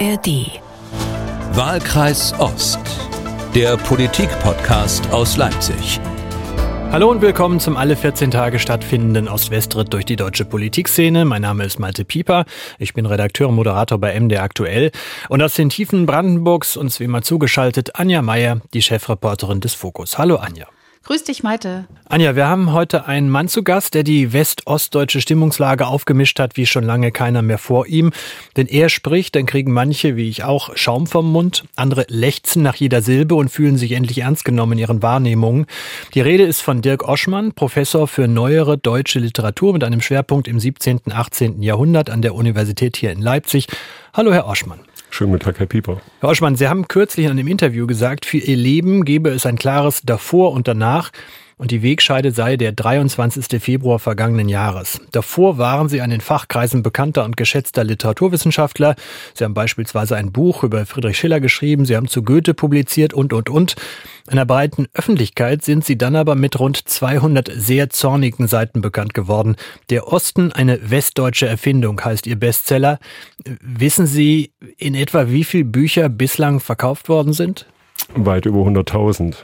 ARD. Wahlkreis Ost. Der Politik-Podcast aus Leipzig. Hallo und willkommen zum alle 14 Tage stattfindenden Ost-West-Ritt durch die deutsche Politikszene. Mein Name ist Malte Pieper. Ich bin Redakteur und Moderator bei MD Aktuell. Und aus den Tiefen Brandenburgs uns wie immer zugeschaltet Anja Meier, die Chefreporterin des Fokus. Hallo Anja. Grüß dich, Maite. Anja, wir haben heute einen Mann zu Gast, der die west-ostdeutsche Stimmungslage aufgemischt hat, wie schon lange keiner mehr vor ihm. Denn er spricht, dann kriegen manche, wie ich auch, Schaum vom Mund. Andere lechzen nach jeder Silbe und fühlen sich endlich ernst genommen in ihren Wahrnehmungen. Die Rede ist von Dirk Oschmann, Professor für neuere deutsche Literatur mit einem Schwerpunkt im 17. und 18. Jahrhundert an der Universität hier in Leipzig. Hallo, Herr Oschmann. Schönen guten Tag, Herr Pieper. Herr Oschmann, Sie haben kürzlich in einem Interview gesagt, für Ihr Leben gebe es ein klares Davor und Danach und die Wegscheide sei der 23. Februar vergangenen Jahres. Davor waren Sie ein in Fachkreisen bekannter und geschätzter Literaturwissenschaftler. Sie haben beispielsweise ein Buch über Friedrich Schiller geschrieben, Sie haben zu Goethe publiziert und, und, und. In der breiten Öffentlichkeit sind Sie dann aber mit rund 200 sehr zornigen Seiten bekannt geworden. Der Osten, eine westdeutsche Erfindung, heißt Ihr Bestseller. Wissen Sie in etwa, wie viele Bücher bislang verkauft worden sind? Weit über 100.000.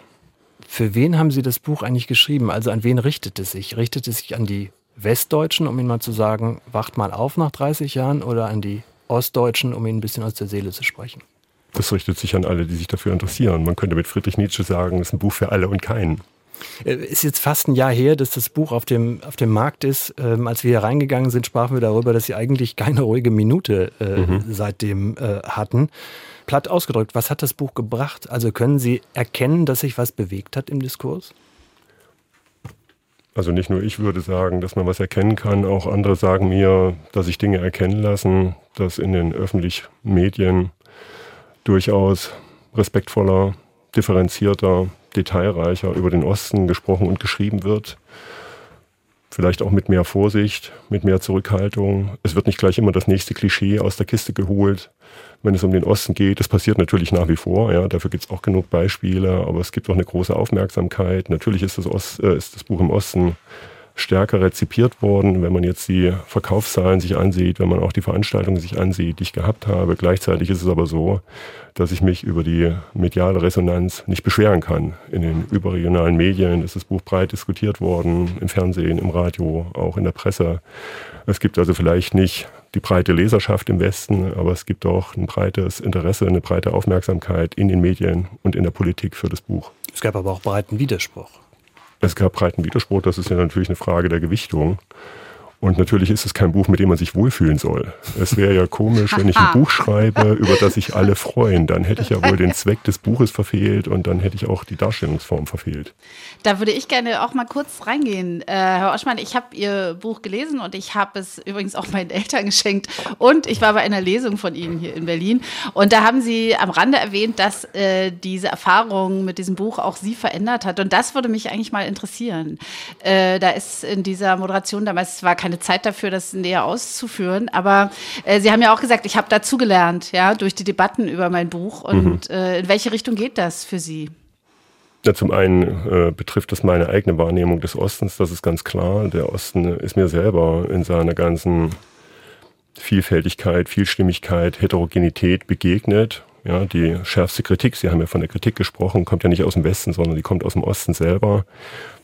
Für wen haben Sie das Buch eigentlich geschrieben? Also an wen richtet es sich? Richtet es sich an die Westdeutschen, um Ihnen mal zu sagen, wacht mal auf nach 30 Jahren, oder an die Ostdeutschen, um Ihnen ein bisschen aus der Seele zu sprechen? Das richtet sich an alle, die sich dafür interessieren. Man könnte mit Friedrich Nietzsche sagen, es ist ein Buch für alle und keinen. Äh, ist jetzt fast ein Jahr her, dass das Buch auf dem, auf dem Markt ist. Ähm, als wir hier reingegangen sind, sprachen wir darüber, dass Sie eigentlich keine ruhige Minute äh, mhm. seitdem äh, hatten platt ausgedrückt, was hat das Buch gebracht? Also können Sie erkennen, dass sich was bewegt hat im Diskurs? Also nicht nur ich würde sagen, dass man was erkennen kann, auch andere sagen mir, dass sich Dinge erkennen lassen, dass in den öffentlichen Medien durchaus respektvoller, differenzierter, detailreicher über den Osten gesprochen und geschrieben wird. Vielleicht auch mit mehr Vorsicht, mit mehr Zurückhaltung. Es wird nicht gleich immer das nächste Klischee aus der Kiste geholt, wenn es um den Osten geht. Das passiert natürlich nach wie vor, ja, dafür gibt es auch genug Beispiele, aber es gibt auch eine große Aufmerksamkeit. Natürlich ist das, Ost, äh, ist das Buch im Osten stärker rezipiert worden, wenn man jetzt die Verkaufszahlen sich ansieht, wenn man auch die Veranstaltungen sich ansieht, die ich gehabt habe. Gleichzeitig ist es aber so, dass ich mich über die mediale Resonanz nicht beschweren kann. In den überregionalen Medien ist das Buch breit diskutiert worden, im Fernsehen, im Radio, auch in der Presse. Es gibt also vielleicht nicht die breite Leserschaft im Westen, aber es gibt auch ein breites Interesse, eine breite Aufmerksamkeit in den Medien und in der Politik für das Buch. Es gab aber auch breiten Widerspruch. Es gab breiten Widerspruch, das ist ja natürlich eine Frage der Gewichtung. Und natürlich ist es kein Buch, mit dem man sich wohlfühlen soll. Es wäre ja komisch, wenn ich ein Buch schreibe, über das sich alle freuen. Dann hätte ich ja wohl den Zweck des Buches verfehlt und dann hätte ich auch die Darstellungsform verfehlt. Da würde ich gerne auch mal kurz reingehen. Äh, Herr Oschmann, ich habe Ihr Buch gelesen und ich habe es übrigens auch meinen Eltern geschenkt. Und ich war bei einer Lesung von Ihnen hier in Berlin. Und da haben Sie am Rande erwähnt, dass äh, diese Erfahrung mit diesem Buch auch Sie verändert hat. Und das würde mich eigentlich mal interessieren. Äh, da ist in dieser Moderation damals war kein keine Zeit dafür, das näher auszuführen. Aber äh, Sie haben ja auch gesagt, ich habe dazugelernt, ja, durch die Debatten über mein Buch. Und mhm. äh, in welche Richtung geht das für Sie? Ja, zum einen äh, betrifft das meine eigene Wahrnehmung des Ostens, das ist ganz klar. Der Osten ist mir selber in seiner ganzen Vielfältigkeit, Vielstimmigkeit, Heterogenität begegnet. Ja, die schärfste Kritik, Sie haben ja von der Kritik gesprochen, kommt ja nicht aus dem Westen, sondern die kommt aus dem Osten selber.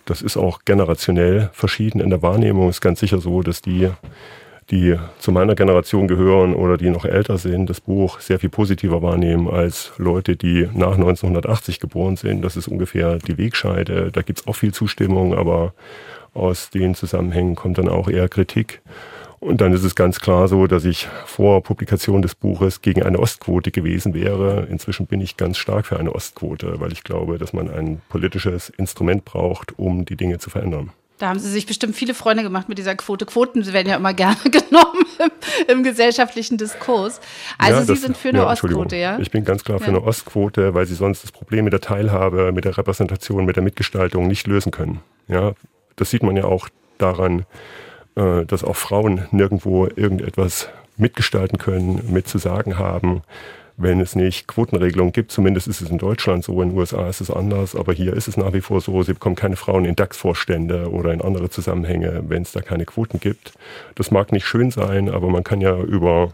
Das ist auch generationell verschieden in der Wahrnehmung. Ist ganz sicher so, dass die, die zu meiner Generation gehören oder die noch älter sind, das Buch sehr viel positiver wahrnehmen als Leute, die nach 1980 geboren sind. Das ist ungefähr die Wegscheide. Da gibt es auch viel Zustimmung, aber aus den Zusammenhängen kommt dann auch eher Kritik. Und dann ist es ganz klar so, dass ich vor Publikation des Buches gegen eine Ostquote gewesen wäre. Inzwischen bin ich ganz stark für eine Ostquote, weil ich glaube, dass man ein politisches Instrument braucht, um die Dinge zu verändern. Da haben Sie sich bestimmt viele Freunde gemacht mit dieser Quote. Quoten werden ja immer gerne genommen im, im gesellschaftlichen Diskurs. Also ja, Sie das, sind für eine ja, Ostquote, ja? Ich bin ganz klar für ja. eine Ostquote, weil Sie sonst das Problem mit der Teilhabe, mit der Repräsentation, mit der Mitgestaltung nicht lösen können. Ja, das sieht man ja auch daran, äh, dass auch Frauen nirgendwo irgendetwas mitgestalten können, mitzusagen haben, wenn es nicht Quotenregelungen gibt. Zumindest ist es in Deutschland so, in den USA ist es anders, aber hier ist es nach wie vor so, sie bekommen keine Frauen in DAX-Vorstände oder in andere Zusammenhänge, wenn es da keine Quoten gibt. Das mag nicht schön sein, aber man kann ja über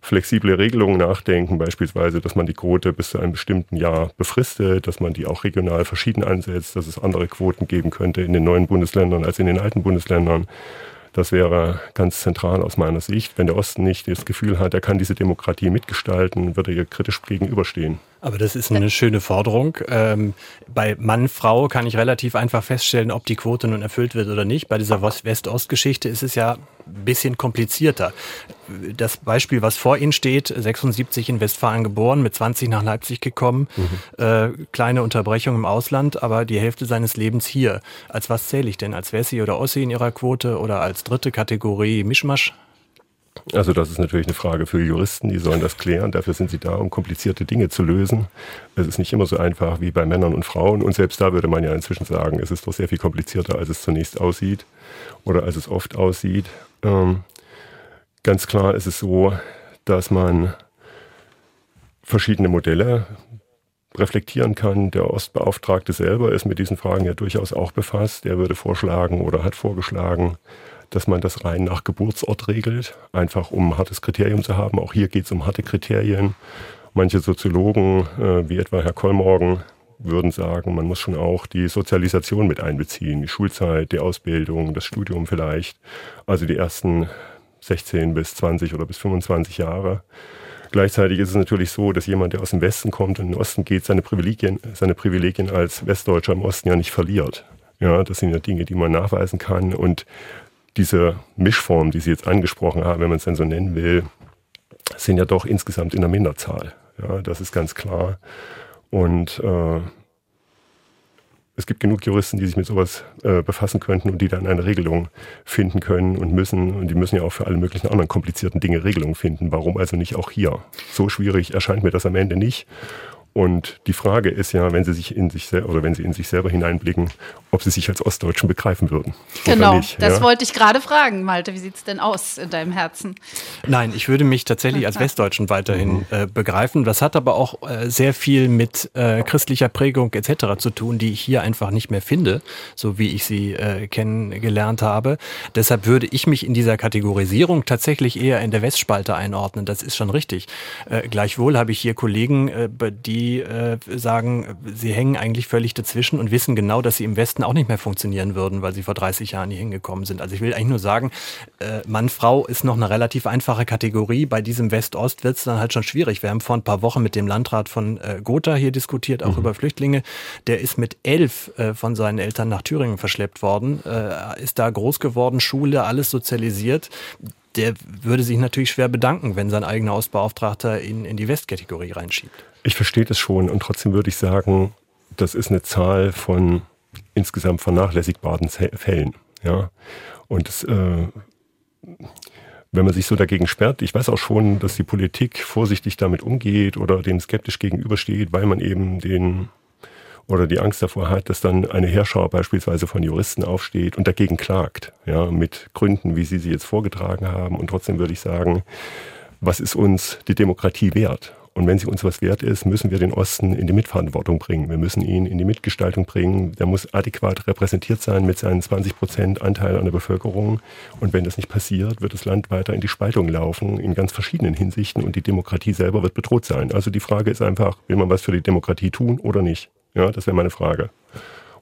flexible Regelungen nachdenken, beispielsweise, dass man die Quote bis zu einem bestimmten Jahr befristet, dass man die auch regional verschieden ansetzt, dass es andere Quoten geben könnte in den neuen Bundesländern als in den alten Bundesländern. Das wäre ganz zentral aus meiner Sicht. Wenn der Osten nicht das Gefühl hat, er kann diese Demokratie mitgestalten, würde er ihr kritisch gegenüberstehen. Aber das ist eine schöne Forderung. Ähm, bei Mann, Frau kann ich relativ einfach feststellen, ob die Quote nun erfüllt wird oder nicht. Bei dieser West-Ost-Geschichte ist es ja ein bisschen komplizierter. Das Beispiel, was vor Ihnen steht, 76 in Westfalen geboren, mit 20 nach Leipzig gekommen, mhm. äh, kleine Unterbrechung im Ausland, aber die Hälfte seines Lebens hier. Als was zähle ich denn? Als Wessi oder Ossi in Ihrer Quote oder als dritte Kategorie Mischmasch? Also das ist natürlich eine Frage für Juristen, die sollen das klären. Dafür sind sie da, um komplizierte Dinge zu lösen. Es ist nicht immer so einfach wie bei Männern und Frauen. Und selbst da würde man ja inzwischen sagen, es ist doch sehr viel komplizierter, als es zunächst aussieht oder als es oft aussieht. Ähm, ganz klar ist es so, dass man verschiedene Modelle reflektieren kann. Der Ostbeauftragte selber ist mit diesen Fragen ja durchaus auch befasst. Er würde vorschlagen oder hat vorgeschlagen, dass man das rein nach Geburtsort regelt, einfach um ein hartes Kriterium zu haben. Auch hier geht es um harte Kriterien. Manche Soziologen, äh, wie etwa Herr Kollmorgen, würden sagen, man muss schon auch die Sozialisation mit einbeziehen, die Schulzeit, die Ausbildung, das Studium vielleicht, also die ersten 16 bis 20 oder bis 25 Jahre. Gleichzeitig ist es natürlich so, dass jemand, der aus dem Westen kommt und in den Osten geht, seine Privilegien, seine Privilegien als Westdeutscher im Osten ja nicht verliert. Ja, das sind ja Dinge, die man nachweisen kann und diese Mischform, die Sie jetzt angesprochen haben, wenn man es denn so nennen will, sind ja doch insgesamt in der Minderzahl. Ja, das ist ganz klar. Und äh, es gibt genug Juristen, die sich mit sowas äh, befassen könnten und die dann eine Regelung finden können und müssen. Und die müssen ja auch für alle möglichen anderen komplizierten Dinge Regelungen finden. Warum also nicht auch hier? So schwierig erscheint mir das am Ende nicht. Und die Frage ist ja, wenn sie sich in sich oder wenn sie in sich selber hineinblicken, ob sie sich als Ostdeutschen begreifen würden. Genau, nicht, das ja? wollte ich gerade fragen, Malte. Wie sieht es denn aus in deinem Herzen? Nein, ich würde mich tatsächlich als Westdeutschen weiterhin mhm. äh, begreifen. Das hat aber auch äh, sehr viel mit äh, christlicher Prägung etc. zu tun, die ich hier einfach nicht mehr finde, so wie ich sie äh, kennengelernt habe. Deshalb würde ich mich in dieser Kategorisierung tatsächlich eher in der Westspalte einordnen. Das ist schon richtig. Äh, gleichwohl habe ich hier Kollegen, äh, die die äh, sagen, sie hängen eigentlich völlig dazwischen und wissen genau, dass sie im Westen auch nicht mehr funktionieren würden, weil sie vor 30 Jahren hier hingekommen sind. Also ich will eigentlich nur sagen, äh, Mann, Frau ist noch eine relativ einfache Kategorie. Bei diesem West-Ost wird es dann halt schon schwierig. Wir haben vor ein paar Wochen mit dem Landrat von äh, Gotha hier diskutiert, auch mhm. über Flüchtlinge. Der ist mit elf äh, von seinen Eltern nach Thüringen verschleppt worden, äh, ist da groß geworden, Schule, alles sozialisiert der würde sich natürlich schwer bedanken, wenn sein eigener Ostbeauftragter ihn in die Westkategorie reinschiebt. Ich verstehe das schon und trotzdem würde ich sagen, das ist eine Zahl von insgesamt vernachlässigbaren Fällen. Ja? Und das, äh, wenn man sich so dagegen sperrt, ich weiß auch schon, dass die Politik vorsichtig damit umgeht oder dem skeptisch gegenübersteht, weil man eben den oder die Angst davor hat, dass dann eine Herrschau beispielsweise von Juristen aufsteht und dagegen klagt, ja, mit Gründen, wie Sie sie jetzt vorgetragen haben. Und trotzdem würde ich sagen, was ist uns die Demokratie wert? Und wenn sie uns was wert ist, müssen wir den Osten in die Mitverantwortung bringen. Wir müssen ihn in die Mitgestaltung bringen. Der muss adäquat repräsentiert sein mit seinen 20 Prozent Anteil an der Bevölkerung. Und wenn das nicht passiert, wird das Land weiter in die Spaltung laufen, in ganz verschiedenen Hinsichten. Und die Demokratie selber wird bedroht sein. Also die Frage ist einfach, will man was für die Demokratie tun oder nicht? Ja, das wäre meine Frage.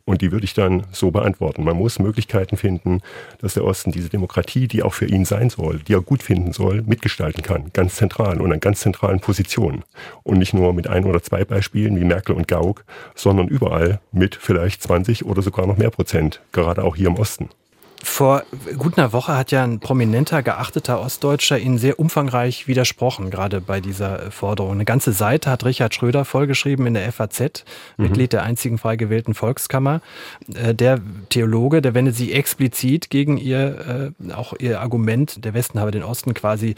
Und die würde ich dann so beantworten. Man muss Möglichkeiten finden, dass der Osten diese Demokratie, die auch für ihn sein soll, die er gut finden soll, mitgestalten kann. Ganz zentral und an ganz zentralen Positionen. Und nicht nur mit ein oder zwei Beispielen wie Merkel und Gauck, sondern überall mit vielleicht 20 oder sogar noch mehr Prozent. Gerade auch hier im Osten. Vor gut einer Woche hat ja ein prominenter, geachteter Ostdeutscher Ihnen sehr umfangreich widersprochen, gerade bei dieser Forderung. Eine ganze Seite hat Richard Schröder vollgeschrieben in der FAZ, mhm. Mitglied der einzigen frei gewählten Volkskammer. Äh, der Theologe, der wendet sich explizit gegen ihr, äh, auch ihr Argument, der Westen habe den Osten quasi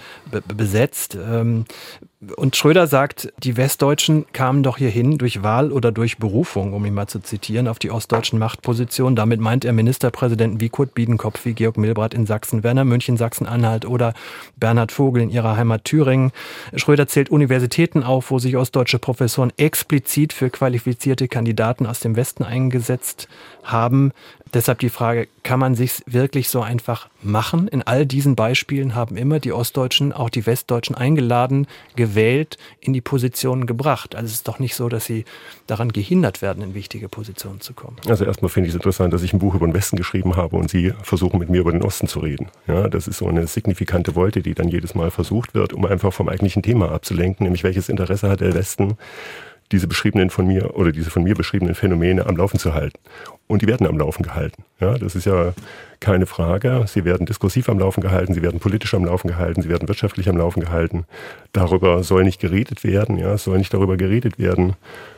besetzt. Und Schröder sagt, die Westdeutschen kamen doch hierhin durch Wahl oder durch Berufung, um ihn mal zu zitieren, auf die ostdeutschen Machtpositionen. Damit meint er Ministerpräsidenten wie Kurt Biedenkopf, wie Georg Milbrat in Sachsen, Werner München, Sachsen-Anhalt oder Bernhard Vogel in ihrer Heimat Thüringen. Schröder zählt Universitäten auf, wo sich ostdeutsche Professoren explizit für qualifizierte Kandidaten aus dem Westen eingesetzt haben. Deshalb die Frage, kann man sich wirklich so einfach machen? In all diesen Beispielen haben immer die Ostdeutschen, auch die Westdeutschen eingeladen, gewählt, in die Positionen gebracht. Also es ist doch nicht so, dass sie daran gehindert werden, in wichtige Positionen zu kommen. Also erstmal finde ich es interessant, dass ich ein Buch über den Westen geschrieben habe und Sie versuchen mit mir über den Osten zu reden. Ja, das ist so eine signifikante Wolte, die dann jedes Mal versucht wird, um einfach vom eigentlichen Thema abzulenken, nämlich welches Interesse hat der Westen diese beschriebenen von mir oder diese von mir beschriebenen Phänomene am Laufen zu halten. Und die werden am Laufen gehalten. Ja, das ist ja keine Frage. Sie werden diskursiv am Laufen gehalten, sie werden politisch am Laufen gehalten, sie werden wirtschaftlich am Laufen gehalten. Darüber soll nicht geredet werden, ja, es soll nicht darüber geredet werden,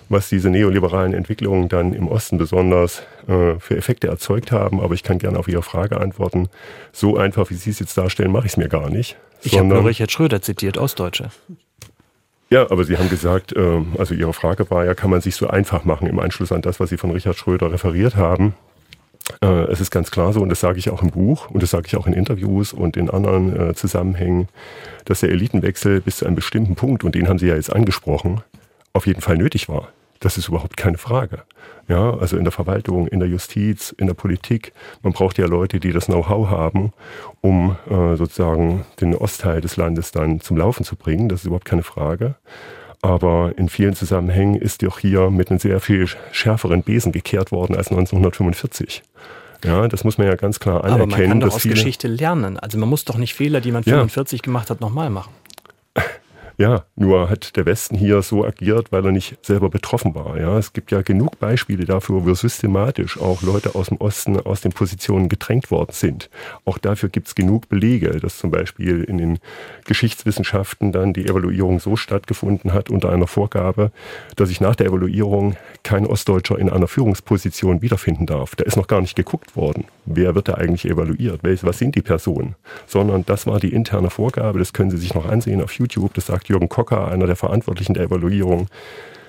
was diese neoliberalen Entwicklungen dann im Osten besonders äh, für Effekte erzeugt haben. Aber ich kann gerne auf Ihre Frage antworten. So einfach, wie Sie es jetzt darstellen, mache ich es mir gar nicht. Ich habe nur Richard Schröder zitiert, Ostdeutsche. Ja, aber Sie haben gesagt, ähm, also Ihre Frage war ja, kann man sich so einfach machen im Anschluss an das, was Sie von Richard Schröder referiert haben. Äh, es ist ganz klar so, und das sage ich auch im Buch und das sage ich auch in Interviews und in anderen äh, Zusammenhängen, dass der Elitenwechsel bis zu einem bestimmten Punkt, und den haben Sie ja jetzt angesprochen, auf jeden Fall nötig war. Das ist überhaupt keine Frage. Ja, also in der Verwaltung, in der Justiz, in der Politik. Man braucht ja Leute, die das Know-how haben, um äh, sozusagen den Ostteil des Landes dann zum Laufen zu bringen. Das ist überhaupt keine Frage. Aber in vielen Zusammenhängen ist doch hier mit einem sehr viel schärferen Besen gekehrt worden als 1945. Ja, das muss man ja ganz klar anerkennen. Aber man kann doch aus Geschichte lernen. Also man muss doch nicht Fehler, die man 45 ja. gemacht hat, nochmal machen. Ja, nur hat der Westen hier so agiert, weil er nicht selber betroffen war. Ja, es gibt ja genug Beispiele dafür, wo systematisch auch Leute aus dem Osten aus den Positionen gedrängt worden sind. Auch dafür gibt es genug Belege, dass zum Beispiel in den Geschichtswissenschaften dann die Evaluierung so stattgefunden hat unter einer Vorgabe, dass sich nach der Evaluierung kein Ostdeutscher in einer Führungsposition wiederfinden darf. Da ist noch gar nicht geguckt worden, wer wird da eigentlich evaluiert, was sind die Personen, sondern das war die interne Vorgabe. Das können Sie sich noch ansehen auf YouTube. Das sagt Jürgen Kocker, einer der Verantwortlichen der Evaluierung,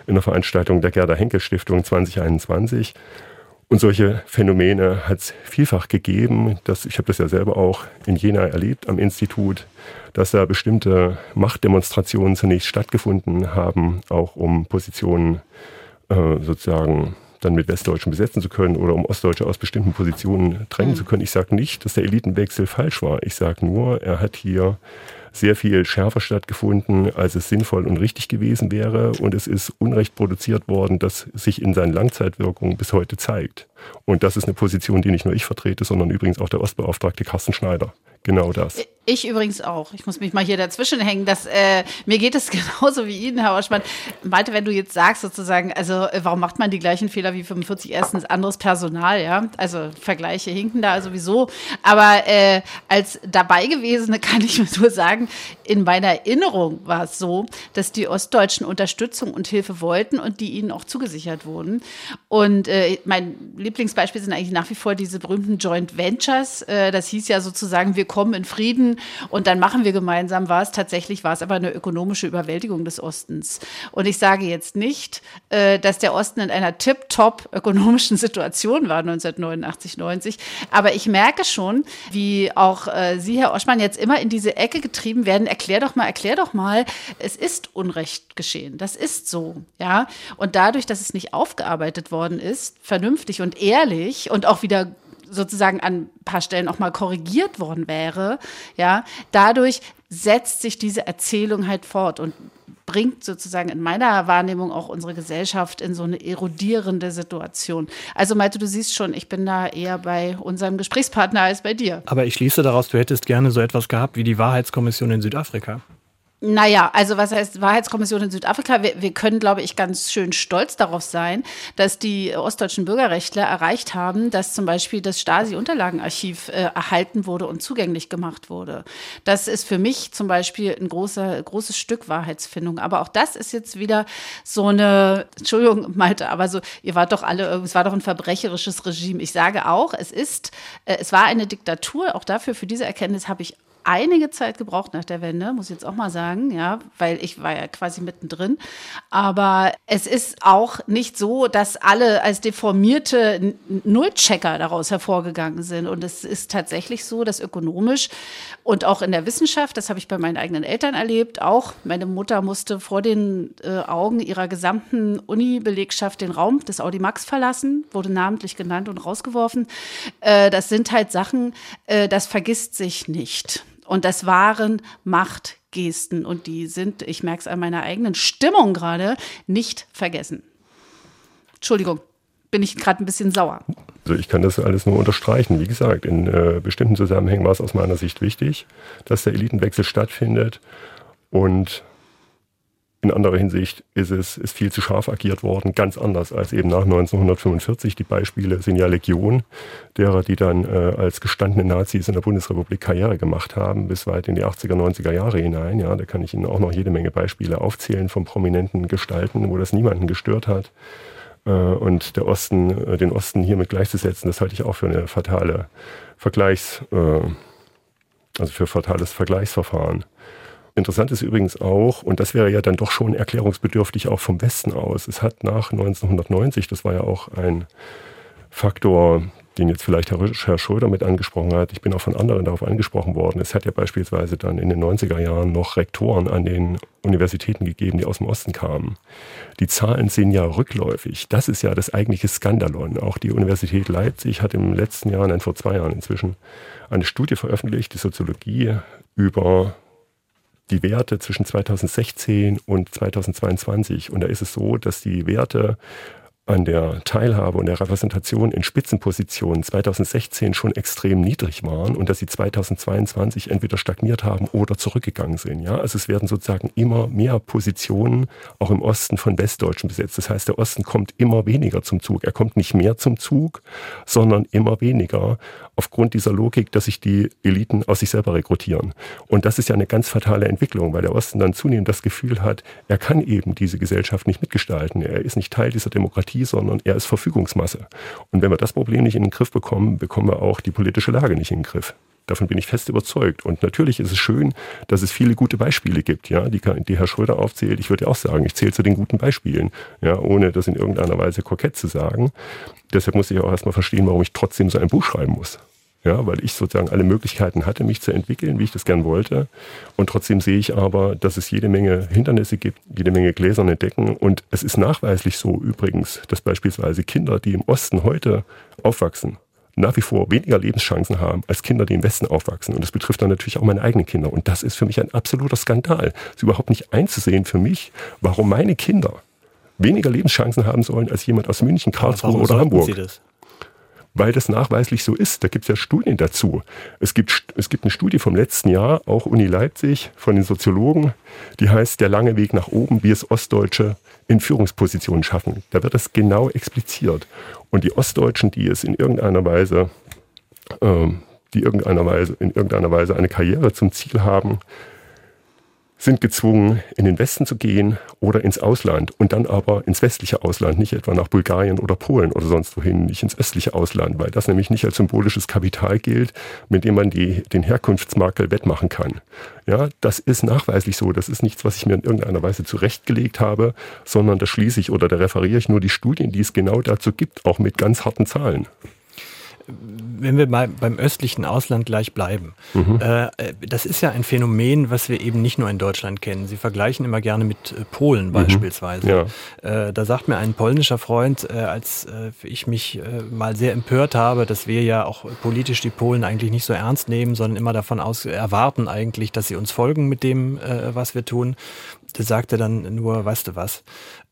in der Veranstaltung der Gerda Henkel Stiftung 2021. Und solche Phänomene hat es vielfach gegeben. Dass, ich habe das ja selber auch in Jena erlebt am Institut, dass da bestimmte Machtdemonstrationen zunächst stattgefunden haben, auch um Positionen äh, sozusagen dann mit Westdeutschen besetzen zu können oder um Ostdeutsche aus bestimmten Positionen drängen mhm. zu können. Ich sage nicht, dass der Elitenwechsel falsch war. Ich sage nur, er hat hier sehr viel schärfer stattgefunden, als es sinnvoll und richtig gewesen wäre. Und es ist Unrecht produziert worden, das sich in seinen Langzeitwirkungen bis heute zeigt. Und das ist eine Position, die nicht nur ich vertrete, sondern übrigens auch der Ostbeauftragte Carsten Schneider. Genau das. Ich übrigens auch. Ich muss mich mal hier dazwischen hängen. Dass, äh, mir geht es genauso wie Ihnen, Herr Oschmann. Malte, wenn du jetzt sagst sozusagen, also äh, warum macht man die gleichen Fehler wie 45? Erstens anderes Personal, ja. Also Vergleiche hinken da sowieso. Aber äh, als dabei gewesene kann ich nur sagen, in meiner Erinnerung war es so, dass die Ostdeutschen Unterstützung und Hilfe wollten und die ihnen auch zugesichert wurden. Und äh, mein Lieblingsbeispiel sind eigentlich nach wie vor diese berühmten Joint Ventures. Äh, das hieß ja sozusagen, wir kommen in Frieden und dann machen wir gemeinsam was. Tatsächlich war es aber eine ökonomische Überwältigung des Ostens. Und ich sage jetzt nicht, äh, dass der Osten in einer tip-top ökonomischen Situation war 1989, 90. Aber ich merke schon, wie auch äh, Sie, Herr Oschmann, jetzt immer in diese Ecke getrieben werden. Erklär doch mal, erklär doch mal, es ist Unrecht geschehen. Das ist so, ja. Und dadurch, dass es nicht aufgearbeitet worden ist, vernünftig und ehrlich und auch wieder sozusagen an ein paar Stellen auch mal korrigiert worden wäre, ja, dadurch setzt sich diese Erzählung halt fort und bringt sozusagen in meiner Wahrnehmung auch unsere Gesellschaft in so eine erodierende Situation. Also Malte, du siehst schon, ich bin da eher bei unserem Gesprächspartner als bei dir. Aber ich schließe daraus, du hättest gerne so etwas gehabt wie die Wahrheitskommission in Südafrika. Naja, also was heißt Wahrheitskommission in Südafrika? Wir, wir, können, glaube ich, ganz schön stolz darauf sein, dass die ostdeutschen Bürgerrechtler erreicht haben, dass zum Beispiel das Stasi-Unterlagenarchiv äh, erhalten wurde und zugänglich gemacht wurde. Das ist für mich zum Beispiel ein großer, großes Stück Wahrheitsfindung. Aber auch das ist jetzt wieder so eine, Entschuldigung, Malte, aber so, ihr wart doch alle, es war doch ein verbrecherisches Regime. Ich sage auch, es ist, äh, es war eine Diktatur. Auch dafür, für diese Erkenntnis habe ich einige Zeit gebraucht nach der Wende, muss ich jetzt auch mal sagen, ja, weil ich war ja quasi mittendrin. Aber es ist auch nicht so, dass alle als deformierte Nullchecker daraus hervorgegangen sind. Und es ist tatsächlich so, dass ökonomisch und auch in der Wissenschaft, das habe ich bei meinen eigenen Eltern erlebt, auch meine Mutter musste vor den äh, Augen ihrer gesamten Uni-Belegschaft den Raum des Audimax verlassen, wurde namentlich genannt und rausgeworfen. Äh, das sind halt Sachen, äh, das vergisst sich nicht. Und das waren Machtgesten und die sind, ich merke es an meiner eigenen Stimmung gerade, nicht vergessen. Entschuldigung, bin ich gerade ein bisschen sauer. Also ich kann das alles nur unterstreichen. Wie gesagt, in äh, bestimmten Zusammenhängen war es aus meiner Sicht wichtig, dass der Elitenwechsel stattfindet. Und in anderer Hinsicht ist es ist viel zu scharf agiert worden, ganz anders als eben nach 1945. Die Beispiele sind ja Legion, derer, die dann äh, als gestandene Nazis in der Bundesrepublik Karriere gemacht haben, bis weit in die 80er, 90er Jahre hinein. Ja, da kann ich Ihnen auch noch jede Menge Beispiele aufzählen von prominenten Gestalten, wo das niemanden gestört hat. Äh, und der Osten, äh, den Osten hiermit gleichzusetzen, das halte ich auch für eine fatale Vergleichs, äh, also für fatales Vergleichsverfahren. Interessant ist übrigens auch, und das wäre ja dann doch schon erklärungsbedürftig auch vom Westen aus, es hat nach 1990, das war ja auch ein Faktor, den jetzt vielleicht Herr Schröder mit angesprochen hat, ich bin auch von anderen darauf angesprochen worden, es hat ja beispielsweise dann in den 90er Jahren noch Rektoren an den Universitäten gegeben, die aus dem Osten kamen. Die Zahlen sind ja rückläufig. Das ist ja das eigentliche Skandalon. Auch die Universität Leipzig hat im letzten Jahr, nein, vor zwei Jahren inzwischen, eine Studie veröffentlicht, die Soziologie über die Werte zwischen 2016 und 2022. Und da ist es so, dass die Werte an der Teilhabe und der Repräsentation in Spitzenpositionen 2016 schon extrem niedrig waren und dass sie 2022 entweder stagniert haben oder zurückgegangen sind. Ja, also es werden sozusagen immer mehr Positionen auch im Osten von Westdeutschen besetzt. Das heißt, der Osten kommt immer weniger zum Zug. Er kommt nicht mehr zum Zug, sondern immer weniger aufgrund dieser Logik, dass sich die Eliten aus sich selber rekrutieren. Und das ist ja eine ganz fatale Entwicklung, weil der Osten dann zunehmend das Gefühl hat, er kann eben diese Gesellschaft nicht mitgestalten. Er ist nicht Teil dieser Demokratie sondern er ist Verfügungsmasse. Und wenn wir das Problem nicht in den Griff bekommen, bekommen wir auch die politische Lage nicht in den Griff. Davon bin ich fest überzeugt. Und natürlich ist es schön, dass es viele gute Beispiele gibt, ja, die, die Herr Schröder aufzählt. Ich würde auch sagen, ich zähle zu den guten Beispielen, ja, ohne das in irgendeiner Weise kokett zu sagen. Deshalb muss ich auch erstmal verstehen, warum ich trotzdem so ein Buch schreiben muss ja, weil ich sozusagen alle Möglichkeiten hatte, mich zu entwickeln, wie ich das gern wollte. Und trotzdem sehe ich aber, dass es jede Menge Hindernisse gibt, jede Menge gläserne Decken. Und es ist nachweislich so übrigens, dass beispielsweise Kinder, die im Osten heute aufwachsen, nach wie vor weniger Lebenschancen haben als Kinder, die im Westen aufwachsen. Und das betrifft dann natürlich auch meine eigenen Kinder. Und das ist für mich ein absoluter Skandal. Es ist überhaupt nicht einzusehen für mich, warum meine Kinder weniger Lebenschancen haben sollen als jemand aus München, Karlsruhe oder Hamburg. Sie das? Weil das nachweislich so ist. Da gibt es ja Studien dazu. Es gibt, es gibt eine Studie vom letzten Jahr, auch Uni Leipzig, von den Soziologen, die heißt Der lange Weg nach oben, wie es Ostdeutsche in Führungspositionen schaffen. Da wird das genau expliziert. Und die Ostdeutschen, die es in irgendeiner Weise, ähm, die irgendeiner Weise, in irgendeiner Weise eine Karriere zum Ziel haben, sind gezwungen, in den Westen zu gehen oder ins Ausland und dann aber ins westliche Ausland, nicht etwa nach Bulgarien oder Polen oder sonst wohin, nicht ins östliche Ausland, weil das nämlich nicht als symbolisches Kapital gilt, mit dem man die, den Herkunftsmakel wettmachen kann. Ja, das ist nachweislich so. Das ist nichts, was ich mir in irgendeiner Weise zurechtgelegt habe, sondern da schließe ich oder da referiere ich nur die Studien, die es genau dazu gibt, auch mit ganz harten Zahlen wenn wir mal beim östlichen Ausland gleich bleiben, mhm. äh, das ist ja ein Phänomen, was wir eben nicht nur in Deutschland kennen. Sie vergleichen immer gerne mit äh, Polen mhm. beispielsweise. Ja. Äh, da sagt mir ein polnischer Freund, äh, als äh, ich mich äh, mal sehr empört habe, dass wir ja auch politisch die Polen eigentlich nicht so ernst nehmen, sondern immer davon aus erwarten eigentlich, dass sie uns folgen mit dem, was wir tun. Sagte dann nur, weißt du was,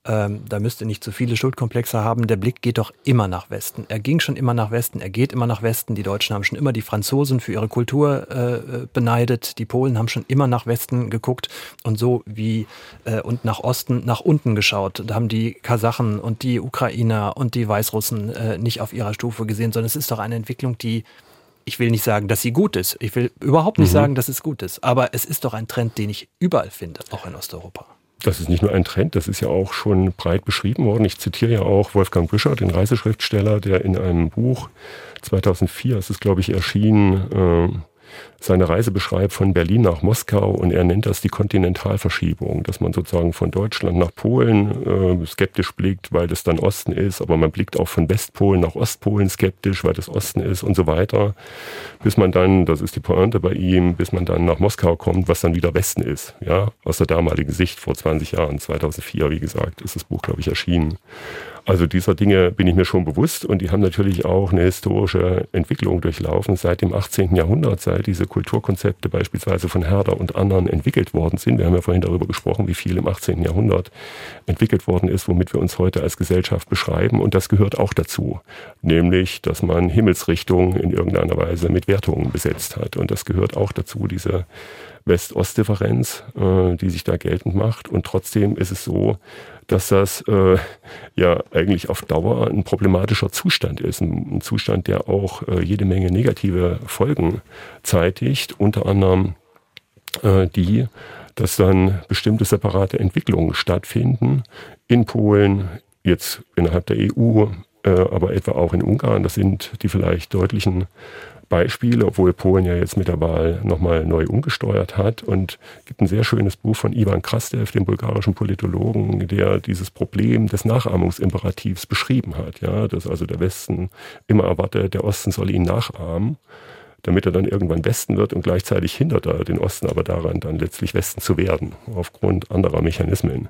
ähm, da müsste nicht zu viele Schuldkomplexe haben. Der Blick geht doch immer nach Westen. Er ging schon immer nach Westen, er geht immer nach Westen. Die Deutschen haben schon immer die Franzosen für ihre Kultur äh, beneidet. Die Polen haben schon immer nach Westen geguckt und so wie äh, und nach Osten, nach unten geschaut. Da haben die Kasachen und die Ukrainer und die Weißrussen äh, nicht auf ihrer Stufe gesehen, sondern es ist doch eine Entwicklung, die ich will nicht sagen, dass sie gut ist. Ich will überhaupt nicht mhm. sagen, dass es gut ist. Aber es ist doch ein Trend, den ich überall finde, auch in Osteuropa das ist nicht nur ein Trend, das ist ja auch schon breit beschrieben worden. Ich zitiere ja auch Wolfgang Büscher, den Reiseschriftsteller, der in einem Buch 2004, es ist glaube ich erschienen, äh, seine Reise beschreibt von Berlin nach Moskau und er nennt das die Kontinentalverschiebung, dass man sozusagen von Deutschland nach Polen äh, skeptisch blickt, weil das dann Osten ist, aber man blickt auch von Westpolen nach Ostpolen skeptisch, weil das Osten ist und so weiter, bis man dann, das ist die Pointe bei ihm, bis man dann nach Moskau kommt, was dann wieder Westen ist, ja, aus der damaligen Sicht vor 20 Jahren, 2004, wie gesagt, ist das Buch, glaube ich, erschienen. Also dieser Dinge bin ich mir schon bewusst und die haben natürlich auch eine historische Entwicklung durchlaufen seit dem 18. Jahrhundert, seit diese Kulturkonzepte beispielsweise von Herder und anderen entwickelt worden sind. Wir haben ja vorhin darüber gesprochen, wie viel im 18. Jahrhundert entwickelt worden ist, womit wir uns heute als Gesellschaft beschreiben und das gehört auch dazu, nämlich, dass man Himmelsrichtungen in irgendeiner Weise mit Wertungen besetzt hat und das gehört auch dazu, diese West-Ost-Differenz, äh, die sich da geltend macht und trotzdem ist es so, dass das äh, ja eigentlich auf Dauer ein problematischer Zustand ist. Ein, ein Zustand, der auch äh, jede Menge negative Folgen zeitigt, unter anderem äh, die, dass dann bestimmte separate Entwicklungen stattfinden in Polen, jetzt innerhalb der EU, äh, aber etwa auch in Ungarn. Das sind die vielleicht deutlichen Beispiele, obwohl Polen ja jetzt mit der Wahl nochmal neu umgesteuert hat. Und gibt ein sehr schönes Buch von Ivan Krastev, dem bulgarischen Politologen, der dieses Problem des Nachahmungsimperativs beschrieben hat. Ja, dass also der Westen immer erwartet, der Osten soll ihn nachahmen damit er dann irgendwann Westen wird und gleichzeitig hindert er den Osten aber daran, dann letztlich Westen zu werden, aufgrund anderer Mechanismen.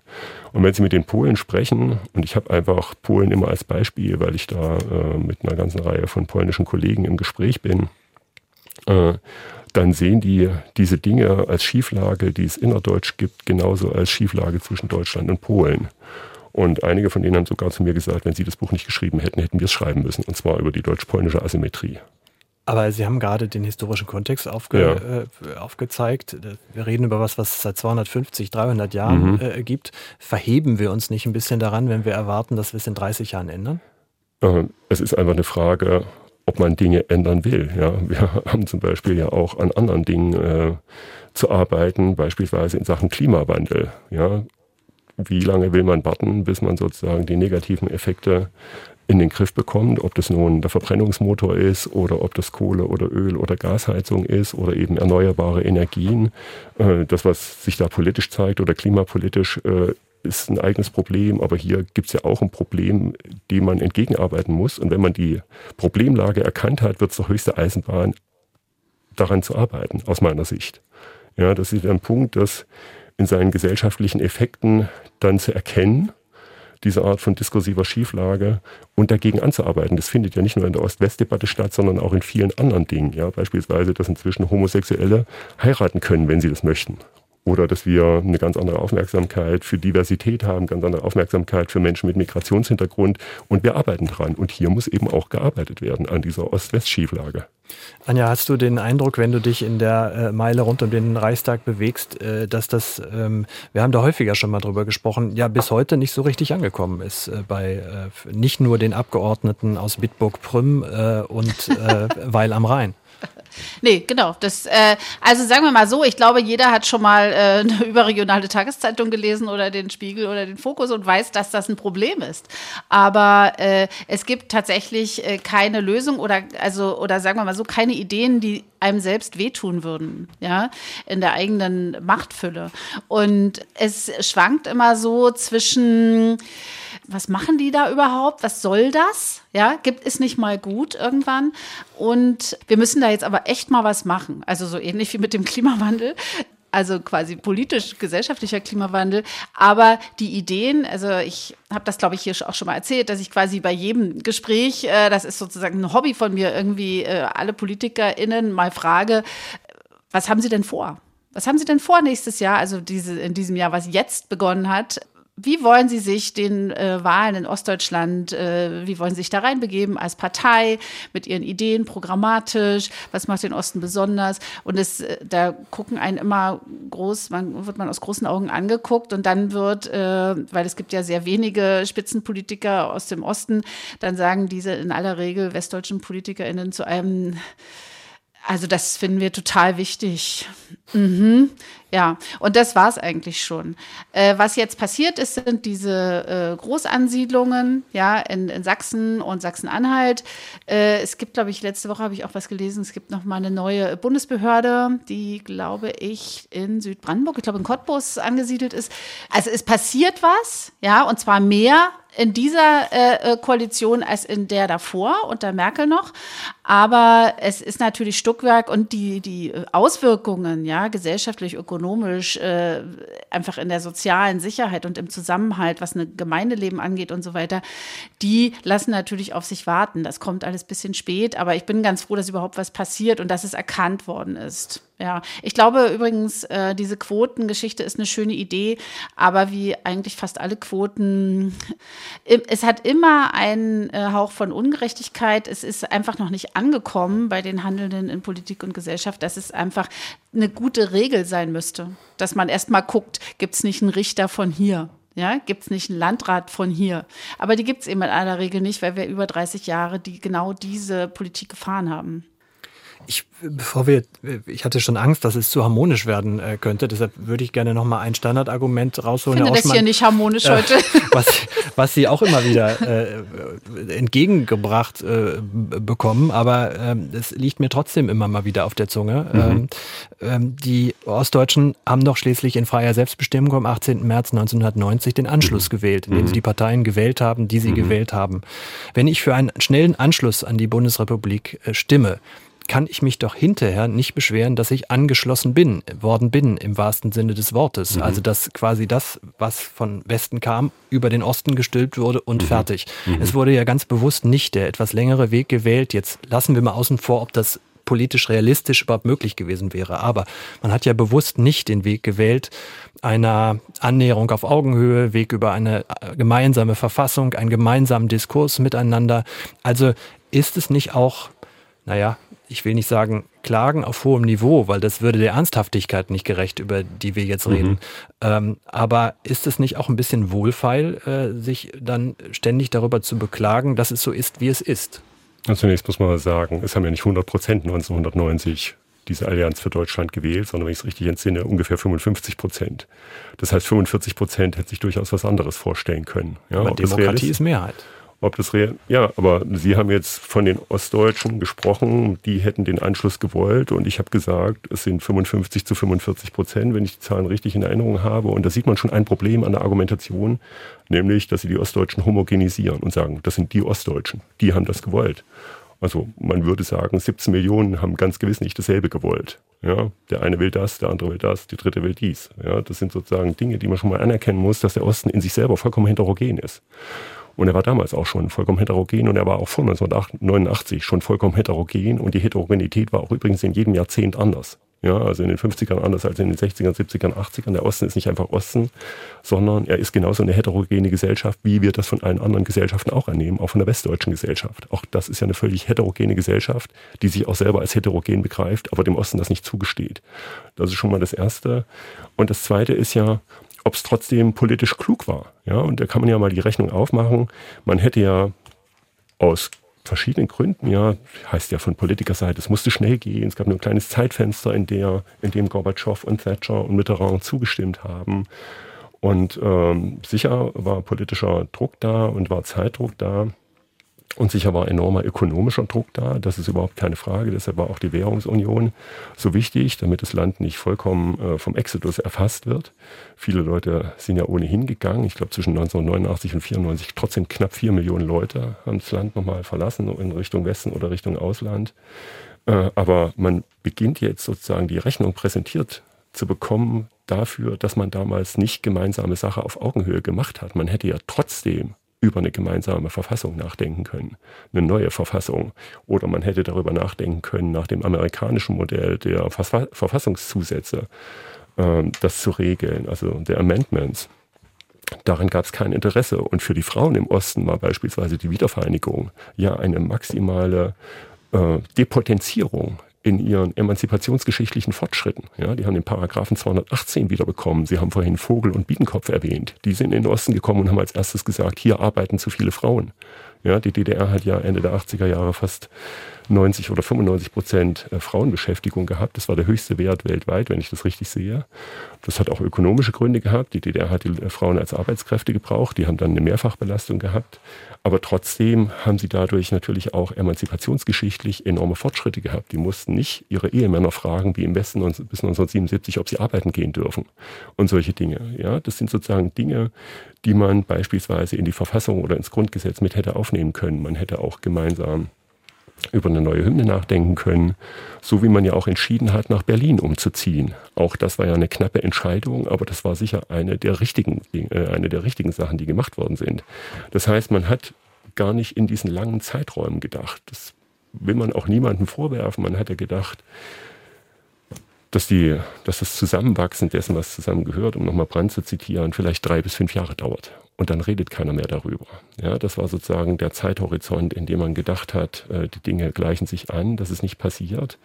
Und wenn Sie mit den Polen sprechen, und ich habe einfach Polen immer als Beispiel, weil ich da äh, mit einer ganzen Reihe von polnischen Kollegen im Gespräch bin, äh, dann sehen die diese Dinge als Schieflage, die es innerdeutsch gibt, genauso als Schieflage zwischen Deutschland und Polen. Und einige von denen haben sogar zu mir gesagt, wenn sie das Buch nicht geschrieben hätten, hätten wir es schreiben müssen. Und zwar über die deutsch-polnische Asymmetrie. Aber Sie haben gerade den historischen Kontext aufge, ja. äh, aufgezeigt. Wir reden über was, was es seit 250, 300 Jahren mhm. äh, gibt. Verheben wir uns nicht ein bisschen daran, wenn wir erwarten, dass wir es in 30 Jahren ändern? Ähm, es ist einfach eine Frage, ob man Dinge ändern will. Ja, wir haben zum Beispiel ja auch an anderen Dingen äh, zu arbeiten, beispielsweise in Sachen Klimawandel. Ja, wie lange will man warten, bis man sozusagen die negativen Effekte in den Griff bekommt, ob das nun der Verbrennungsmotor ist oder ob das Kohle oder Öl oder Gasheizung ist oder eben erneuerbare Energien. Äh, das, was sich da politisch zeigt oder klimapolitisch, äh, ist ein eigenes Problem, aber hier gibt es ja auch ein Problem, dem man entgegenarbeiten muss. Und wenn man die Problemlage erkannt hat, wird es doch höchste Eisenbahn, daran zu arbeiten, aus meiner Sicht. Ja, das ist ein Punkt, das in seinen gesellschaftlichen Effekten dann zu erkennen diese Art von diskursiver Schieflage und dagegen anzuarbeiten. Das findet ja nicht nur in der Ost-West-Debatte statt, sondern auch in vielen anderen Dingen. Ja, beispielsweise, dass inzwischen Homosexuelle heiraten können, wenn sie das möchten. Oder dass wir eine ganz andere Aufmerksamkeit für Diversität haben, ganz andere Aufmerksamkeit für Menschen mit Migrationshintergrund. Und wir arbeiten dran. Und hier muss eben auch gearbeitet werden an dieser Ost-West-Schieflage. Anja, hast du den Eindruck, wenn du dich in der äh, Meile rund um den Reichstag bewegst, äh, dass das, ähm, wir haben da häufiger schon mal drüber gesprochen, ja bis heute nicht so richtig angekommen ist äh, bei nicht nur den Abgeordneten aus Bitburg-Prüm und Weil am Rhein? Nee, genau. Das, äh, also sagen wir mal so, ich glaube, jeder hat schon mal äh, eine überregionale Tageszeitung gelesen oder den Spiegel oder den Fokus und weiß, dass das ein Problem ist. Aber äh, es gibt tatsächlich äh, keine Lösung oder also oder sagen wir mal so, keine Ideen, die einem selbst wehtun würden, ja, in der eigenen Machtfülle. Und es schwankt immer so zwischen was machen die da überhaupt? Was soll das? Ja, gibt es nicht mal gut irgendwann? Und wir müssen da jetzt aber echt mal was machen. Also so ähnlich wie mit dem Klimawandel also quasi politisch gesellschaftlicher Klimawandel. Aber die Ideen, also ich habe das, glaube ich, hier auch schon mal erzählt, dass ich quasi bei jedem Gespräch, äh, das ist sozusagen ein Hobby von mir, irgendwie äh, alle PolitikerInnen mal frage, was haben Sie denn vor? Was haben Sie denn vor nächstes Jahr, also diese, in diesem Jahr, was jetzt begonnen hat? Wie wollen Sie sich den äh, Wahlen in Ostdeutschland, äh, wie wollen Sie sich da reinbegeben als Partei mit Ihren Ideen, programmatisch? Was macht den Osten besonders? Und es, äh, da gucken einen immer groß, man wird man aus großen Augen angeguckt und dann wird, äh, weil es gibt ja sehr wenige Spitzenpolitiker aus dem Osten, dann sagen diese in aller Regel westdeutschen PolitikerInnen zu einem Also das finden wir total wichtig. Mhm. Ja, und das war es eigentlich schon. Äh, was jetzt passiert ist, sind diese äh, Großansiedlungen ja, in, in Sachsen und Sachsen-Anhalt. Äh, es gibt, glaube ich, letzte Woche habe ich auch was gelesen, es gibt noch mal eine neue Bundesbehörde, die, glaube ich, in Südbrandenburg, ich glaube in Cottbus angesiedelt ist. Also es passiert was, ja, und zwar mehr in dieser äh, äh, Koalition als in der davor, unter Merkel noch. Aber es ist natürlich Stückwerk und die, die Auswirkungen, ja, gesellschaftlich, ökonomisch, äh, einfach in der sozialen Sicherheit und im Zusammenhalt, was ein Gemeindeleben angeht und so weiter, die lassen natürlich auf sich warten. Das kommt alles bisschen spät, aber ich bin ganz froh, dass überhaupt was passiert und dass es erkannt worden ist. Ja, ich glaube übrigens, äh, diese Quotengeschichte ist eine schöne Idee, aber wie eigentlich fast alle Quoten, es hat immer einen äh, Hauch von Ungerechtigkeit. Es ist einfach noch nicht angekommen bei den Handelnden in Politik und Gesellschaft, dass es einfach eine gute Regel sein müsste, dass man erst mal guckt, gibt es nicht einen Richter von hier? Ja, gibt es nicht einen Landrat von hier? Aber die gibt es eben in aller Regel nicht, weil wir über 30 Jahre die genau diese Politik gefahren haben. Ich, bevor wir, ich hatte schon Angst, dass es zu harmonisch werden äh, könnte. Deshalb würde ich gerne noch mal ein Standardargument rausholen. Ich finde das hier nicht harmonisch äh, heute. Was, was Sie auch immer wieder äh, entgegengebracht äh, bekommen, aber ähm, es liegt mir trotzdem immer mal wieder auf der Zunge. Mhm. Ähm, ähm, die Ostdeutschen haben doch schließlich in freier Selbstbestimmung am 18. März 1990 den Anschluss mhm. gewählt, indem mhm. sie die Parteien gewählt haben, die sie mhm. gewählt haben. Wenn ich für einen schnellen Anschluss an die Bundesrepublik äh, stimme, kann ich mich doch hinterher nicht beschweren, dass ich angeschlossen bin, worden bin, im wahrsten Sinne des Wortes. Mhm. Also, dass quasi das, was von Westen kam, über den Osten gestülpt wurde und mhm. fertig. Mhm. Es wurde ja ganz bewusst nicht der etwas längere Weg gewählt. Jetzt lassen wir mal außen vor, ob das politisch realistisch überhaupt möglich gewesen wäre. Aber man hat ja bewusst nicht den Weg gewählt einer Annäherung auf Augenhöhe, Weg über eine gemeinsame Verfassung, einen gemeinsamen Diskurs miteinander. Also ist es nicht auch, naja, ich will nicht sagen, Klagen auf hohem Niveau, weil das würde der Ernsthaftigkeit nicht gerecht, über die wir jetzt reden. Mhm. Ähm, aber ist es nicht auch ein bisschen wohlfeil, äh, sich dann ständig darüber zu beklagen, dass es so ist, wie es ist? Also zunächst muss man mal sagen, es haben ja nicht 100 Prozent 1990 diese Allianz für Deutschland gewählt, sondern wenn ich es richtig entsinne, ungefähr 55 Prozent. Das heißt, 45 Prozent hätte sich durchaus was anderes vorstellen können. Ja, Aber Demokratie ist Mehrheit ob das real, ja, aber Sie haben jetzt von den Ostdeutschen gesprochen, die hätten den Anschluss gewollt und ich habe gesagt, es sind 55 zu 45 Prozent, wenn ich die Zahlen richtig in Erinnerung habe. Und da sieht man schon ein Problem an der Argumentation, nämlich, dass sie die Ostdeutschen homogenisieren und sagen, das sind die Ostdeutschen, die haben das gewollt. Also man würde sagen, 17 Millionen haben ganz gewiss nicht dasselbe gewollt. Ja, der eine will das, der andere will das, die dritte will dies. Ja, das sind sozusagen Dinge, die man schon mal anerkennen muss, dass der Osten in sich selber vollkommen heterogen ist. Und er war damals auch schon vollkommen heterogen und er war auch vor 1989 schon vollkommen heterogen und die Heterogenität war auch übrigens in jedem Jahrzehnt anders. Ja, also in den 50ern anders als in den 60ern, 70ern, 80ern. Der Osten ist nicht einfach Osten, sondern er ist genauso eine heterogene Gesellschaft, wie wir das von allen anderen Gesellschaften auch annehmen, auch von der westdeutschen Gesellschaft. Auch das ist ja eine völlig heterogene Gesellschaft, die sich auch selber als heterogen begreift, aber dem Osten das nicht zugesteht. Das ist schon mal das Erste. Und das Zweite ist ja, ob es trotzdem politisch klug war. Ja, und da kann man ja mal die Rechnung aufmachen. Man hätte ja aus verschiedenen Gründen, ja, heißt ja von Politikerseite, es musste schnell gehen. Es gab nur ein kleines Zeitfenster, in, der, in dem Gorbatschow und Thatcher und Mitterrand zugestimmt haben. Und ähm, sicher war politischer Druck da und war Zeitdruck da. Und sicher war enormer ökonomischer Druck da, das ist überhaupt keine Frage. Deshalb war auch die Währungsunion so wichtig, damit das Land nicht vollkommen äh, vom Exodus erfasst wird. Viele Leute sind ja ohnehin gegangen. Ich glaube, zwischen 1989 und 1994 trotzdem knapp vier Millionen Leute haben das Land nochmal verlassen in Richtung Westen oder Richtung Ausland. Äh, aber man beginnt jetzt sozusagen die Rechnung präsentiert zu bekommen dafür, dass man damals nicht gemeinsame Sache auf Augenhöhe gemacht hat. Man hätte ja trotzdem über eine gemeinsame Verfassung nachdenken können, eine neue Verfassung. Oder man hätte darüber nachdenken können, nach dem amerikanischen Modell der Verfassungszusätze äh, das zu regeln, also der Amendments. Daran gab es kein Interesse. Und für die Frauen im Osten war beispielsweise die Wiedervereinigung ja eine maximale äh, Depotenzierung in ihren emanzipationsgeschichtlichen Fortschritten. Ja, die haben den Paragraphen 218 wiederbekommen. Sie haben vorhin Vogel und Biedenkopf erwähnt. Die sind in den Osten gekommen und haben als erstes gesagt, hier arbeiten zu viele Frauen. Ja, die DDR hat ja Ende der 80er Jahre fast 90 oder 95 Prozent äh, Frauenbeschäftigung gehabt. Das war der höchste Wert weltweit, wenn ich das richtig sehe. Das hat auch ökonomische Gründe gehabt. Die DDR hat die äh, Frauen als Arbeitskräfte gebraucht. Die haben dann eine Mehrfachbelastung gehabt. Aber trotzdem haben sie dadurch natürlich auch emanzipationsgeschichtlich enorme Fortschritte gehabt. Die mussten nicht ihre Ehemänner fragen, wie im Westen bis 1977, ob sie arbeiten gehen dürfen und solche Dinge. Ja, das sind sozusagen Dinge, die man beispielsweise in die Verfassung oder ins Grundgesetz mit hätte aufnehmen können. Man hätte auch gemeinsam über eine neue Hymne nachdenken können, so wie man ja auch entschieden hat, nach Berlin umzuziehen. Auch das war ja eine knappe Entscheidung, aber das war sicher eine der richtigen, äh, eine der richtigen Sachen, die gemacht worden sind. Das heißt, man hat gar nicht in diesen langen Zeiträumen gedacht. Das will man auch niemandem vorwerfen. Man hat ja gedacht, dass, die, dass das Zusammenwachsen dessen, was zusammengehört, um nochmal Brand zu zitieren, vielleicht drei bis fünf Jahre dauert und dann redet keiner mehr darüber. Ja, das war sozusagen der Zeithorizont, in dem man gedacht hat, äh, die Dinge gleichen sich an, das ist nicht passiert.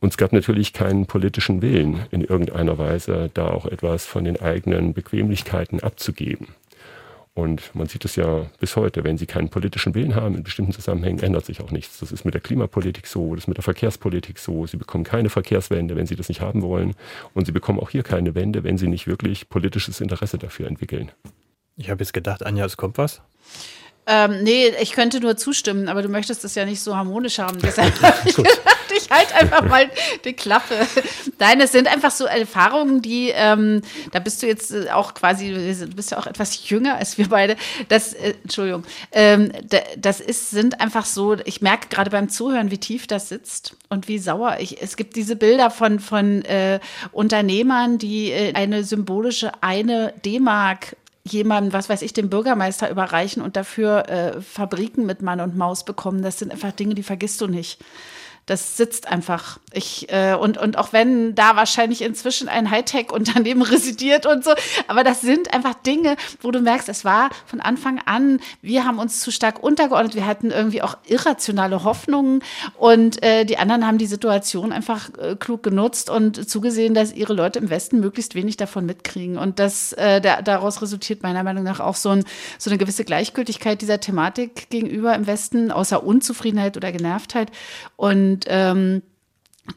Und es gab natürlich keinen politischen Willen in irgendeiner Weise, da auch etwas von den eigenen Bequemlichkeiten abzugeben. Und man sieht es ja bis heute, wenn Sie keinen politischen Willen haben in bestimmten Zusammenhängen, ändert sich auch nichts. Das ist mit der Klimapolitik so, das ist mit der Verkehrspolitik so. Sie bekommen keine Verkehrswende, wenn Sie das nicht haben wollen. Und Sie bekommen auch hier keine Wende, wenn Sie nicht wirklich politisches Interesse dafür entwickeln. Ich habe jetzt gedacht, Anja, es kommt was. Ähm, nee, ich könnte nur zustimmen, aber du möchtest es ja nicht so harmonisch haben. Deshalb habe ich gedacht, ich halte einfach mal die Klappe. Nein, es sind einfach so Erfahrungen, die, ähm, da bist du jetzt äh, auch quasi, du bist ja auch etwas jünger als wir beide. Das, äh, Entschuldigung, ähm, das ist, sind einfach so, ich merke gerade beim Zuhören, wie tief das sitzt und wie sauer ich. Es gibt diese Bilder von, von äh, Unternehmern, die äh, eine symbolische eine D-Mark jemandem, was weiß ich, dem Bürgermeister überreichen und dafür äh, Fabriken mit Mann und Maus bekommen. Das sind einfach Dinge, die vergisst du nicht das sitzt einfach. Ich, äh, und, und auch wenn da wahrscheinlich inzwischen ein Hightech-Unternehmen residiert und so, aber das sind einfach Dinge, wo du merkst, es war von Anfang an, wir haben uns zu stark untergeordnet, wir hatten irgendwie auch irrationale Hoffnungen und äh, die anderen haben die Situation einfach äh, klug genutzt und zugesehen, dass ihre Leute im Westen möglichst wenig davon mitkriegen. Und das, äh, der, daraus resultiert meiner Meinung nach auch so, ein, so eine gewisse Gleichgültigkeit dieser Thematik gegenüber im Westen, außer Unzufriedenheit oder Genervtheit. Und und ähm,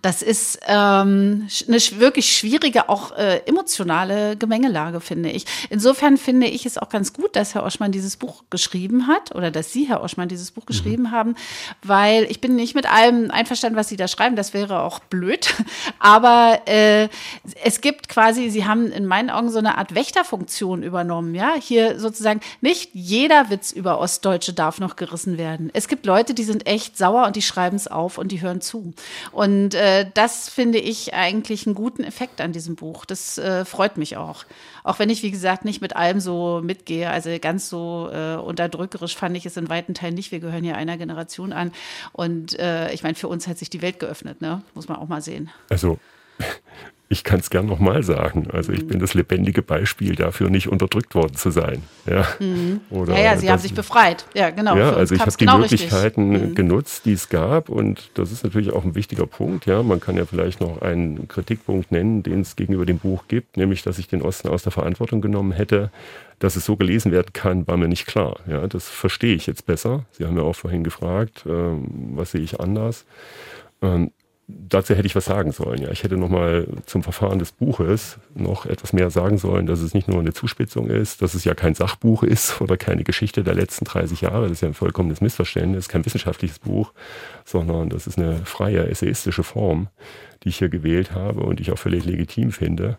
das ist ähm, eine wirklich schwierige, auch äh, emotionale Gemengelage, finde ich. Insofern finde ich es auch ganz gut, dass Herr Oschmann dieses Buch geschrieben hat oder dass Sie, Herr Oschmann, dieses Buch geschrieben mhm. haben, weil ich bin nicht mit allem einverstanden, was Sie da schreiben. Das wäre auch blöd. Aber äh, es gibt quasi, Sie haben in meinen Augen so eine Art Wächterfunktion übernommen. Ja, hier sozusagen nicht jeder Witz über Ostdeutsche darf noch gerissen werden. Es gibt Leute, die sind echt sauer und die schreiben es auf und die hören zu. Und äh, das finde ich eigentlich einen guten Effekt an diesem Buch. Das äh, freut mich auch. Auch wenn ich, wie gesagt, nicht mit allem so mitgehe. Also ganz so äh, unterdrückerisch fand ich es in weiten Teilen nicht. Wir gehören ja einer Generation an. Und äh, ich meine, für uns hat sich die Welt geöffnet, ne? Muss man auch mal sehen. Also ich kann es gern nochmal sagen. Also ich bin das lebendige Beispiel dafür, nicht unterdrückt worden zu sein. Ja, mhm. Oder ja, ja Sie das, haben sich befreit. Ja, genau. Ja, also ich habe die genau Möglichkeiten mhm. genutzt, die es gab. Und das ist natürlich auch ein wichtiger Punkt. Ja, man kann ja vielleicht noch einen Kritikpunkt nennen, den es gegenüber dem Buch gibt, nämlich, dass ich den Osten aus der Verantwortung genommen hätte. Dass es so gelesen werden kann, war mir nicht klar. Ja, das verstehe ich jetzt besser. Sie haben ja auch vorhin gefragt, äh, was sehe ich anders. Ähm, dazu hätte ich was sagen sollen. Ja, ich hätte noch mal zum Verfahren des Buches noch etwas mehr sagen sollen, dass es nicht nur eine Zuspitzung ist, dass es ja kein Sachbuch ist oder keine Geschichte der letzten 30 Jahre. Das ist ja ein vollkommenes Missverständnis, kein wissenschaftliches Buch, sondern das ist eine freie essayistische Form, die ich hier gewählt habe und die ich auch völlig legitim finde,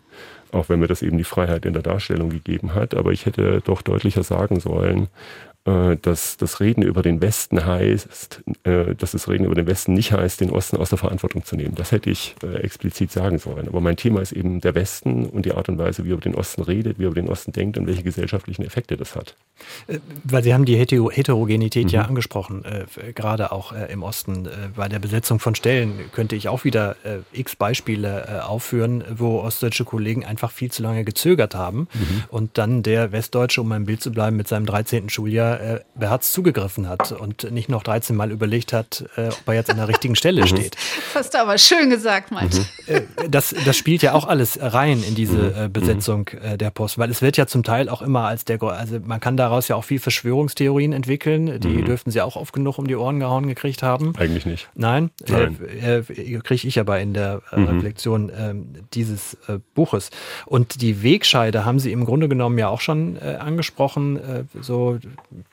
auch wenn mir das eben die Freiheit in der Darstellung gegeben hat. Aber ich hätte doch deutlicher sagen sollen, dass das Reden über den Westen heißt, äh, dass das Reden über den Westen nicht heißt, den Osten aus der Verantwortung zu nehmen. Das hätte ich äh, explizit sagen sollen. Aber mein Thema ist eben der Westen und die Art und Weise, wie er über den Osten redet, wie er über den Osten denkt und welche gesellschaftlichen Effekte das hat. Weil Sie haben die Heterogenität mhm. ja angesprochen, äh, gerade auch äh, im Osten. Äh, bei der Besetzung von Stellen könnte ich auch wieder x Beispiele aufführen, wo ostdeutsche Kollegen einfach viel zu lange gezögert haben mhm. und dann der Westdeutsche, um im Bild zu bleiben, mit seinem 13. Schuljahr äh, beherzt zugegriffen hat und nicht noch 13 Mal überlegt hat, äh, ob er jetzt an der richtigen Stelle mhm. steht. Das hast du aber schön gesagt, Malte. Mhm. Äh, das, das spielt ja auch alles rein in diese mhm. äh, Besetzung äh, der Post, weil es wird ja zum Teil auch immer als der, also man kann daraus ja auch viel Verschwörungstheorien entwickeln, die mhm. dürften sie auch oft genug um die Ohren gehauen gekriegt haben. Eigentlich nicht. Nein, Nein. Äh, äh, kriege ich aber in der äh, mhm. Reflexion ähm, dieses äh, Buches. Und die Wegscheide haben Sie im Grunde genommen ja auch schon äh, angesprochen, äh, so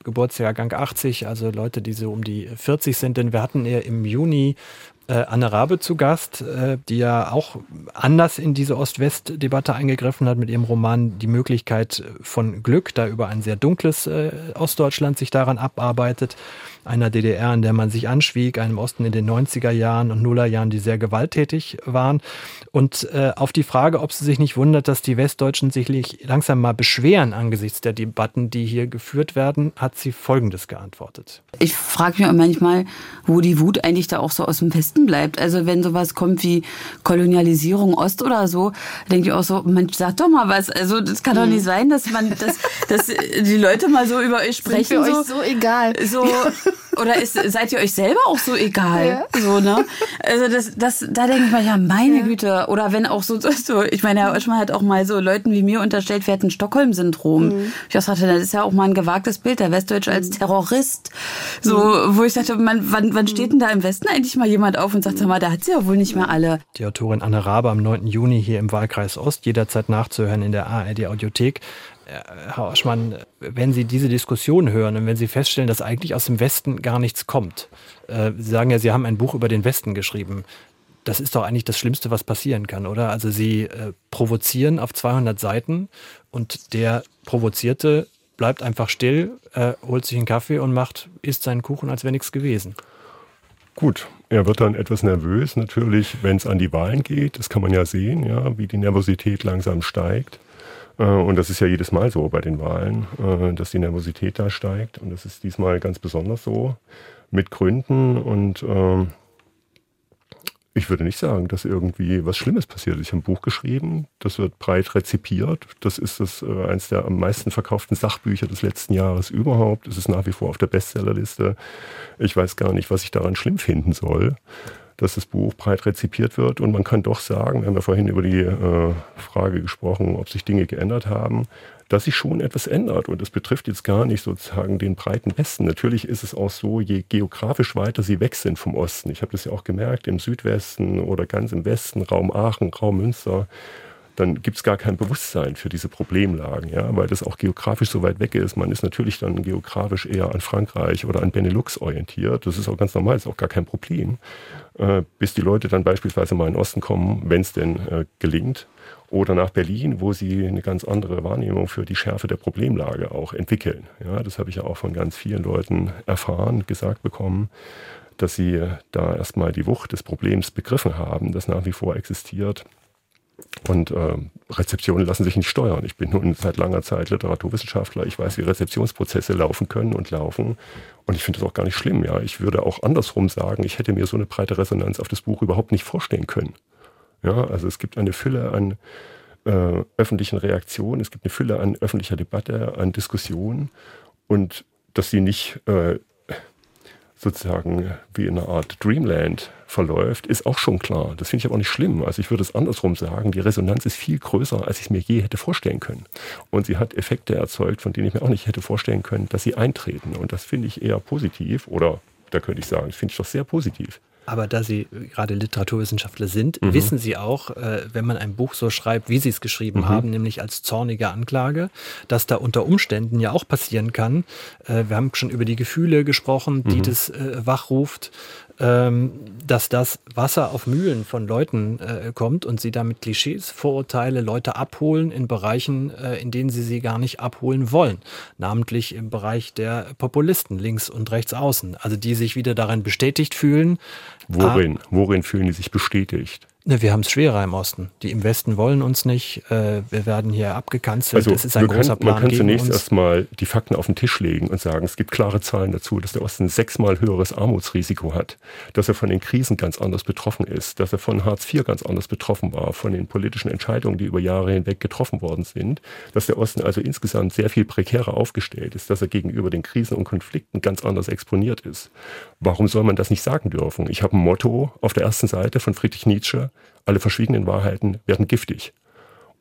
Geburtsjahrgang 80, also Leute, die so um die 40 sind, denn wir hatten ja im Juni äh, Anne Rabe zu Gast, äh, die ja auch anders in diese Ost-West-Debatte eingegriffen hat mit ihrem Roman Die Möglichkeit von Glück, da über ein sehr dunkles äh, Ostdeutschland sich daran abarbeitet einer DDR, in der man sich anschwieg, einem Osten in den 90er Jahren und Nullerjahren, die sehr gewalttätig waren. Und äh, auf die Frage, ob sie sich nicht wundert, dass die Westdeutschen sich langsam mal beschweren angesichts der Debatten, die hier geführt werden, hat sie Folgendes geantwortet. Ich frage mich manchmal, wo die Wut eigentlich da auch so aus dem Westen bleibt. Also wenn sowas kommt wie Kolonialisierung Ost oder so, denke ich auch so, man sag doch mal was. Also das kann doch nicht sein, dass man, dass, dass die Leute mal so über euch sprechen. Sind für so, euch so egal. So, oder ist, seid ihr euch selber auch so egal? Ja. So, ne? Also das, das, da denke ich mal, ja, meine ja. Güte. Oder wenn auch so, so, ich meine, Herr Oschmann hat auch mal so Leuten wie mir unterstellt, wir hätten Stockholm-Syndrom. Mhm. Ich auch sagte, das ist ja auch mal ein gewagtes Bild, der Westdeutsche als mhm. Terrorist. So, mhm. wo ich sagte, man, wann, wann steht denn da im Westen eigentlich mal jemand auf und sagt, sag mal, da hat sie ja wohl nicht mehr alle. Die Autorin Anne Rabe am 9. Juni hier im Wahlkreis Ost, jederzeit nachzuhören in der ARD Audiothek. Herr Oschmann, wenn Sie diese Diskussion hören und wenn Sie feststellen, dass eigentlich aus dem Westen gar nichts kommt, äh, Sie sagen ja, Sie haben ein Buch über den Westen geschrieben. Das ist doch eigentlich das Schlimmste, was passieren kann, oder? Also Sie äh, provozieren auf 200 Seiten und der Provozierte bleibt einfach still, äh, holt sich einen Kaffee und macht, isst seinen Kuchen, als wäre nichts gewesen. Gut, er wird dann etwas nervös, natürlich, wenn es an die Wahlen geht. Das kann man ja sehen, ja, wie die Nervosität langsam steigt. Äh, und das ist ja jedes Mal so bei den Wahlen, äh, dass die Nervosität da steigt. Und das ist diesmal ganz besonders so mit Gründen. Und ähm, ich würde nicht sagen, dass irgendwie was Schlimmes passiert ist. Ich habe ein Buch geschrieben, das wird breit rezipiert. Das ist das äh, eines der am meisten verkauften Sachbücher des letzten Jahres überhaupt. Es ist nach wie vor auf der Bestsellerliste. Ich weiß gar nicht, was ich daran schlimm finden soll dass das Buch breit rezipiert wird. Und man kann doch sagen, wir haben ja vorhin über die äh, Frage gesprochen, ob sich Dinge geändert haben, dass sich schon etwas ändert. Und das betrifft jetzt gar nicht sozusagen den breiten Westen. Natürlich ist es auch so, je geografisch weiter sie weg sind vom Osten. Ich habe das ja auch gemerkt, im Südwesten oder ganz im Westen, Raum Aachen, Raum Münster, dann gibt es gar kein Bewusstsein für diese Problemlagen, ja, weil das auch geografisch so weit weg ist. Man ist natürlich dann geografisch eher an Frankreich oder an Benelux orientiert. Das ist auch ganz normal, ist auch gar kein Problem. Äh, bis die Leute dann beispielsweise mal in den Osten kommen, wenn es denn äh, gelingt, oder nach Berlin, wo sie eine ganz andere Wahrnehmung für die Schärfe der Problemlage auch entwickeln. Ja, das habe ich ja auch von ganz vielen Leuten erfahren, gesagt bekommen, dass sie da erstmal die Wucht des Problems begriffen haben, das nach wie vor existiert und äh, Rezeptionen lassen sich nicht steuern. Ich bin nun seit langer Zeit Literaturwissenschaftler. Ich weiß, wie Rezeptionsprozesse laufen können und laufen. Und ich finde das auch gar nicht schlimm. Ja, ich würde auch andersrum sagen, ich hätte mir so eine breite Resonanz auf das Buch überhaupt nicht vorstellen können. Ja, also es gibt eine Fülle an äh, öffentlichen Reaktionen, es gibt eine Fülle an öffentlicher Debatte, an Diskussionen und dass sie nicht äh, sozusagen wie in einer Art Dreamland verläuft, ist auch schon klar. Das finde ich aber auch nicht schlimm. Also ich würde es andersrum sagen, die Resonanz ist viel größer, als ich es mir je hätte vorstellen können. Und sie hat Effekte erzeugt, von denen ich mir auch nicht hätte vorstellen können, dass sie eintreten. Und das finde ich eher positiv oder da könnte ich sagen, das finde ich doch sehr positiv. Aber da Sie gerade Literaturwissenschaftler sind, mhm. wissen Sie auch, äh, wenn man ein Buch so schreibt, wie Sie es geschrieben mhm. haben, nämlich als zornige Anklage, dass da unter Umständen ja auch passieren kann. Äh, wir haben schon über die Gefühle gesprochen, die mhm. das äh, wachruft ähm, dass das Wasser auf Mühlen von Leuten äh, kommt und sie damit Klischees, Vorurteile, Leute abholen in Bereichen, äh, in denen sie sie gar nicht abholen wollen. Namentlich im Bereich der Populisten links und rechts außen. Also die sich wieder darin bestätigt fühlen. Worin? Ah, worin fühlen die sich bestätigt? Ne, wir haben es schwerer im Osten. Die im Westen wollen uns nicht. Äh, wir werden hier abgekanzelt. Also, das ist ein großer kann, Plan. Man kann zunächst erstmal die Fakten auf den Tisch legen und sagen, es gibt klare Zahlen dazu, dass der Osten sechsmal höheres Armutsrisiko hat, dass er von den Krisen ganz anders betroffen ist, dass er von Hartz IV ganz anders betroffen war, von den politischen Entscheidungen, die über Jahre hinweg getroffen worden sind, dass der Osten also insgesamt sehr viel prekärer aufgestellt ist, dass er gegenüber den Krisen und Konflikten ganz anders exponiert ist. Warum soll man das nicht sagen dürfen? Ich habe ein Motto auf der ersten Seite von Friedrich Nietzsche, alle verschwiegenen Wahrheiten werden giftig.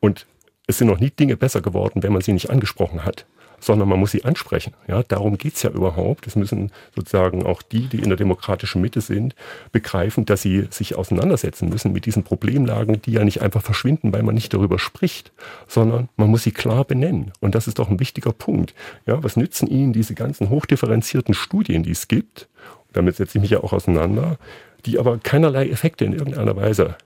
Und es sind noch nie Dinge besser geworden, wenn man sie nicht angesprochen hat, sondern man muss sie ansprechen. Ja, darum geht's ja überhaupt. Es müssen sozusagen auch die, die in der demokratischen Mitte sind, begreifen, dass sie sich auseinandersetzen müssen mit diesen Problemlagen, die ja nicht einfach verschwinden, weil man nicht darüber spricht, sondern man muss sie klar benennen. Und das ist doch ein wichtiger Punkt. Ja, was nützen Ihnen diese ganzen hochdifferenzierten Studien, die es gibt? Damit setze ich mich ja auch auseinander, die aber keinerlei Effekte in irgendeiner Weise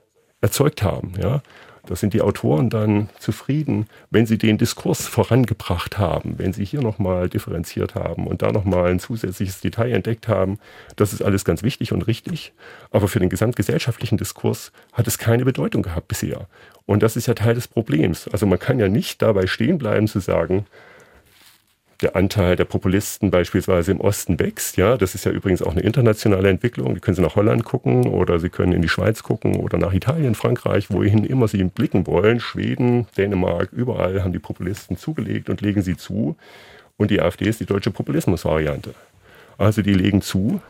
erzeugt haben. Ja? Da sind die Autoren dann zufrieden, wenn sie den Diskurs vorangebracht haben, wenn sie hier nochmal differenziert haben und da nochmal ein zusätzliches Detail entdeckt haben. Das ist alles ganz wichtig und richtig. Aber für den gesamtgesellschaftlichen Diskurs hat es keine Bedeutung gehabt bisher. Und das ist ja Teil des Problems. Also man kann ja nicht dabei stehen bleiben zu sagen, der Anteil der Populisten beispielsweise im Osten wächst. Ja, das ist ja übrigens auch eine internationale Entwicklung. Die können Sie nach Holland gucken oder Sie können in die Schweiz gucken oder nach Italien, Frankreich, wohin immer Sie blicken wollen. Schweden, Dänemark, überall haben die Populisten zugelegt und legen sie zu. Und die AfD ist die deutsche Populismusvariante. Also die legen zu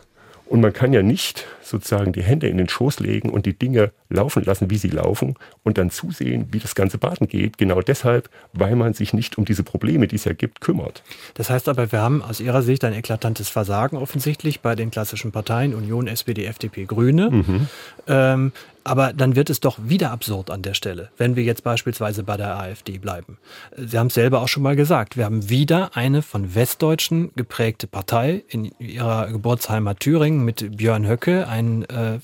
und man kann ja nicht sozusagen die Hände in den Schoß legen und die Dinge laufen lassen, wie sie laufen und dann zusehen, wie das ganze Baden geht. Genau deshalb, weil man sich nicht um diese Probleme, die es ja gibt, kümmert. Das heißt aber, wir haben aus Ihrer Sicht ein eklatantes Versagen offensichtlich bei den klassischen Parteien Union, SPD, FDP, Grüne. Mhm. Ähm, aber dann wird es doch wieder absurd an der Stelle, wenn wir jetzt beispielsweise bei der AfD bleiben. Sie haben es selber auch schon mal gesagt, wir haben wieder eine von Westdeutschen geprägte Partei in ihrer Geburtsheimat Thüringen mit Björn Höcke, ein äh, äh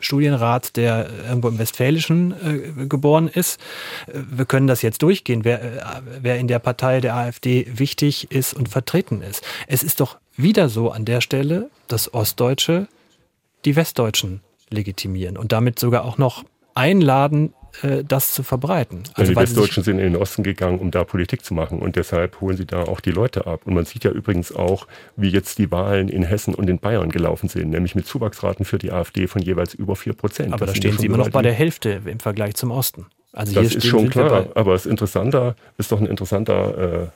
Studienrat, der irgendwo im Westfälischen äh, geboren ist. Wir können das jetzt durchgehen, wer, äh, wer in der Partei der AfD wichtig ist und vertreten ist. Es ist doch wieder so an der Stelle, dass Ostdeutsche die Westdeutschen legitimieren und damit sogar auch noch einladen, äh, das zu verbreiten. Also, die Westdeutschen sind in den Osten gegangen, um da Politik zu machen und deshalb holen sie da auch die Leute ab. Und man sieht ja übrigens auch, wie jetzt die Wahlen in Hessen und in Bayern gelaufen sind, nämlich mit Zuwachsraten für die AfD von jeweils über 4 Prozent. Aber das da stehen sie immer noch bei der Hälfte im Vergleich zum Osten. Also das ist schon klar, aber es ist interessanter, ist doch ein interessanter äh,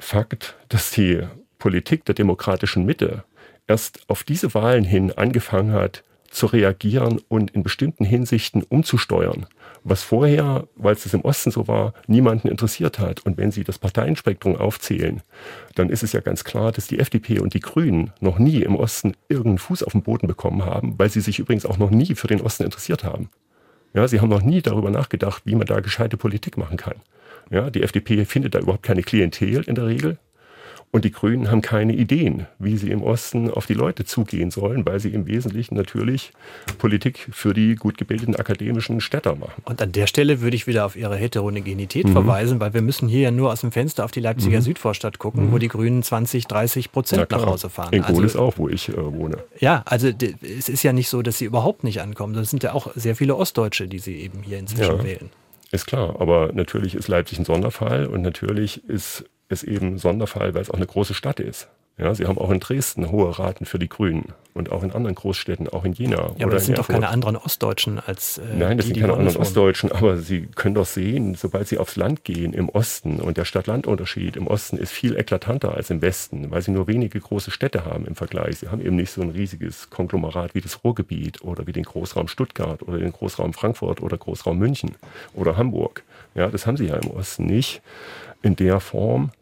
Fakt, dass die Politik der demokratischen Mitte erst auf diese Wahlen hin angefangen hat, zu reagieren und in bestimmten Hinsichten umzusteuern, was vorher, weil es im Osten so war, niemanden interessiert hat. Und wenn Sie das Parteienspektrum aufzählen, dann ist es ja ganz klar, dass die FDP und die Grünen noch nie im Osten irgendeinen Fuß auf den Boden bekommen haben, weil sie sich übrigens auch noch nie für den Osten interessiert haben. Ja, sie haben noch nie darüber nachgedacht, wie man da gescheite Politik machen kann. Ja, die FDP findet da überhaupt keine Klientel in der Regel. Und die Grünen haben keine Ideen, wie sie im Osten auf die Leute zugehen sollen, weil sie im Wesentlichen natürlich Politik für die gut gebildeten akademischen Städter machen. Und an der Stelle würde ich wieder auf ihre Heterogenität mhm. verweisen, weil wir müssen hier ja nur aus dem Fenster auf die Leipziger mhm. Südvorstadt gucken, mhm. wo die Grünen 20, 30 Prozent nach Hause fahren. In Gohl also, ist auch, wo ich äh, wohne. Ja, also es ist ja nicht so, dass sie überhaupt nicht ankommen. Das sind ja auch sehr viele Ostdeutsche, die sie eben hier inzwischen ja. wählen. Ist klar, aber natürlich ist Leipzig ein Sonderfall und natürlich ist es eben Sonderfall, weil es auch eine große Stadt ist. Ja, sie haben auch in Dresden hohe Raten für die Grünen und auch in anderen Großstädten, auch in Jena. Ja, aber das sind doch keine anderen Ostdeutschen als. Äh, Nein, das die, sind keine anderen Ostdeutschen, aber Sie können doch sehen, sobald Sie aufs Land gehen im Osten und der Stadt-Land-Unterschied im Osten ist viel eklatanter als im Westen, weil Sie nur wenige große Städte haben im Vergleich. Sie haben eben nicht so ein riesiges Konglomerat wie das Ruhrgebiet oder wie den Großraum Stuttgart oder den Großraum Frankfurt oder Großraum München oder Hamburg. Ja, das haben Sie ja im Osten nicht in der Form.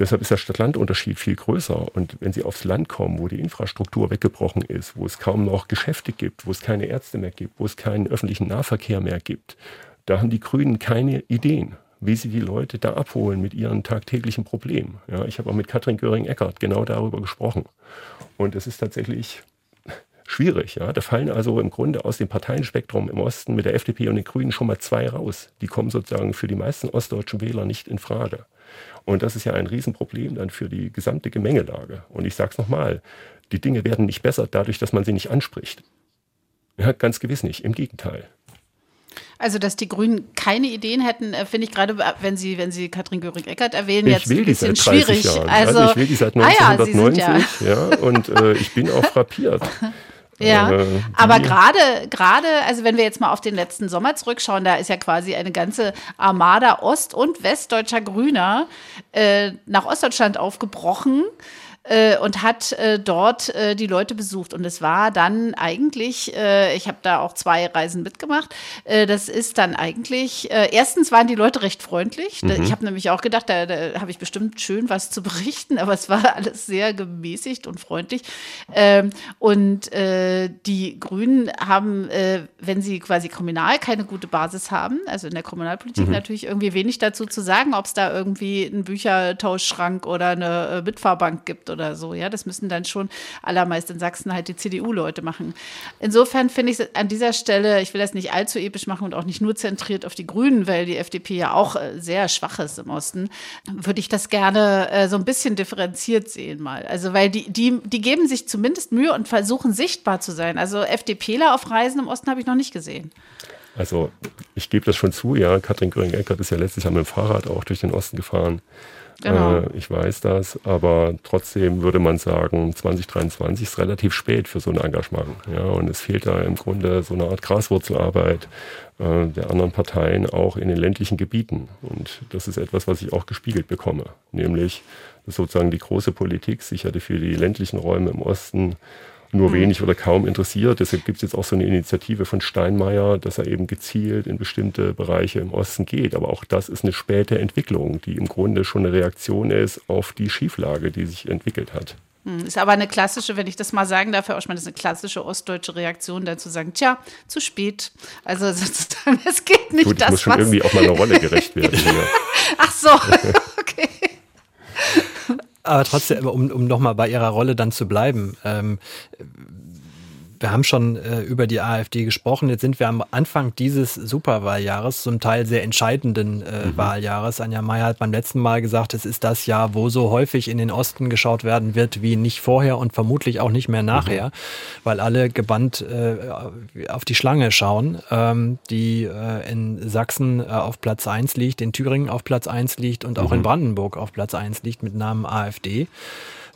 Deshalb ist der Stadt-Land-Unterschied viel größer. Und wenn Sie aufs Land kommen, wo die Infrastruktur weggebrochen ist, wo es kaum noch Geschäfte gibt, wo es keine Ärzte mehr gibt, wo es keinen öffentlichen Nahverkehr mehr gibt, da haben die Grünen keine Ideen, wie sie die Leute da abholen mit ihren tagtäglichen Problemen. Ja, ich habe auch mit Katrin Göring-Eckardt genau darüber gesprochen. Und es ist tatsächlich schwierig. Ja. Da fallen also im Grunde aus dem Parteienspektrum im Osten mit der FDP und den Grünen schon mal zwei raus. Die kommen sozusagen für die meisten ostdeutschen Wähler nicht in Frage. Und das ist ja ein Riesenproblem dann für die gesamte Gemengelage. Und ich sage es nochmal, die Dinge werden nicht besser dadurch, dass man sie nicht anspricht. Ja, ganz gewiss nicht, im Gegenteil. Also, dass die Grünen keine Ideen hätten, äh, finde ich gerade, wenn Sie, wenn Sie Katrin Göring-Eckert erwähnen, ich jetzt ein bisschen die seit 30 schwierig. Also, also, ich will die seit 1990, ah ja, ja. ja. und äh, ich bin auch frappiert. Ja, Äh, aber gerade, gerade, also wenn wir jetzt mal auf den letzten Sommer zurückschauen, da ist ja quasi eine ganze Armada ost- und westdeutscher Grüner äh, nach Ostdeutschland aufgebrochen äh, und hat äh, dort äh, die Leute besucht. Und es war dann eigentlich, äh, ich habe da auch zwei Reisen mitgemacht, äh, das ist dann eigentlich, äh, erstens waren die Leute recht freundlich. Da- Ich habe nämlich auch gedacht, da, da habe ich bestimmt schön was zu berichten, aber es war alles sehr gemäßigt und freundlich. Ähm, und die Grünen haben, wenn sie quasi kommunal keine gute Basis haben, also in der Kommunalpolitik natürlich irgendwie wenig dazu zu sagen, ob es da irgendwie einen Büchertauschschrank oder eine Mitfahrbank gibt oder so. Ja, das müssen dann schon allermeist in Sachsen halt die CDU-Leute machen. Insofern finde ich es an dieser Stelle, ich will das nicht allzu episch machen und auch nicht nur zentriert auf die Grünen, weil die FDP ja auch äh, sehr schwach ist im Osten, würde ich das gerne äh, so ein bisschen differenziert sehen mal. Also weil die, die, die geben sich zumindest Mühe und versuchen sichtbar zu sein. Also FDPler auf Reisen im Osten habe ich noch nicht gesehen. Also ich gebe das schon zu, ja, Katrin Göring-Eckert ist ja letztes Jahr mit dem Fahrrad auch durch den Osten gefahren. Genau. Äh, ich weiß das, aber trotzdem würde man sagen, 2023 ist relativ spät für so ein Engagement. Ja, und es fehlt da im Grunde so eine Art Graswurzelarbeit äh, der anderen Parteien auch in den ländlichen Gebieten. Und das ist etwas, was ich auch gespiegelt bekomme, nämlich dass sozusagen die große Politik sich ja für die ländlichen Räume im Osten nur wenig oder kaum interessiert. Deshalb gibt es jetzt auch so eine Initiative von Steinmeier, dass er eben gezielt in bestimmte Bereiche im Osten geht. Aber auch das ist eine späte Entwicklung, die im Grunde schon eine Reaktion ist auf die Schieflage, die sich entwickelt hat. Hm, Ist aber eine klassische, wenn ich das mal sagen darf, Herr Oschmann, das ist eine klassische ostdeutsche Reaktion, dann zu sagen, tja, zu spät. Also es geht nicht Gut, ich das, muss schon irgendwie auch meiner Rolle gerecht werden. hier. Ach so, okay. Aber trotzdem, um, um nochmal bei Ihrer Rolle dann zu bleiben. Ähm, wir haben schon äh, über die AfD gesprochen. Jetzt sind wir am Anfang dieses Superwahljahres, zum Teil sehr entscheidenden äh, Wahljahres. Anja Mayer hat beim letzten Mal gesagt, es ist das Jahr, wo so häufig in den Osten geschaut werden wird wie nicht vorher und vermutlich auch nicht mehr nachher, weil alle gebannt äh, auf die Schlange schauen, ähm, die äh, in Sachsen äh, auf Platz 1 liegt, in Thüringen auf Platz 1 liegt und auch in Brandenburg auf Platz 1 liegt mit Namen AfD.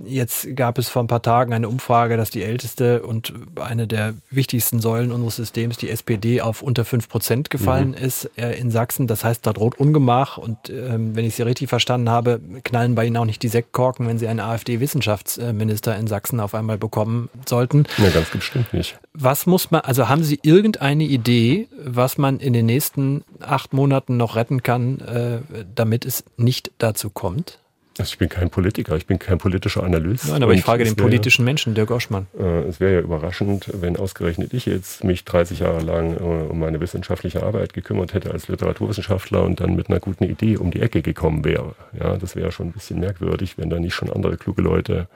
Jetzt gab es vor ein paar Tagen eine Umfrage, dass die älteste und eine der wichtigsten Säulen unseres Systems, die SPD, auf unter 5 Prozent gefallen ist äh, in Sachsen. Das heißt, da droht Ungemach. Und ähm, wenn ich Sie richtig verstanden habe, knallen bei Ihnen auch nicht die Sektkorken, wenn Sie einen AfD-Wissenschaftsminister in Sachsen auf einmal bekommen sollten. Na, ganz bestimmt nicht. Was muss man, also haben Sie irgendeine Idee, was man in den nächsten acht Monaten noch retten kann, äh, damit es nicht dazu kommt? Also ich bin kein Politiker, ich bin kein politischer Analyst. Nein, aber ich frage den politischen Menschen, Dirk Oschmann. Äh, Es wäre ja überraschend, wenn ausgerechnet ich jetzt mich 30 Jahre lang äh, um meine wissenschaftliche Arbeit gekümmert hätte als Literaturwissenschaftler und dann mit einer guten Idee um die Ecke gekommen wäre. Ja, das wäre schon ein bisschen merkwürdig, wenn da nicht schon andere kluge Leute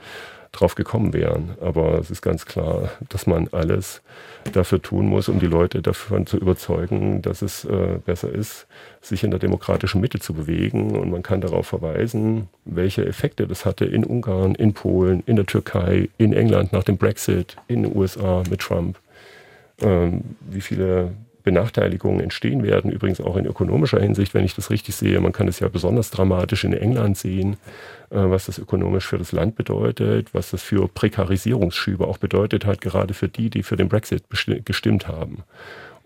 drauf gekommen wären. Aber es ist ganz klar, dass man alles dafür tun muss, um die Leute davon zu überzeugen, dass es äh, besser ist, sich in der demokratischen Mitte zu bewegen. Und man kann darauf verweisen, welche Effekte das hatte in Ungarn, in Polen, in der Türkei, in England nach dem Brexit, in den USA mit Trump. Ähm, wie viele Benachteiligungen entstehen werden, übrigens auch in ökonomischer Hinsicht, wenn ich das richtig sehe. Man kann es ja besonders dramatisch in England sehen, äh, was das ökonomisch für das Land bedeutet, was das für Prekarisierungsschübe auch bedeutet hat, gerade für die, die für den Brexit gestimmt haben.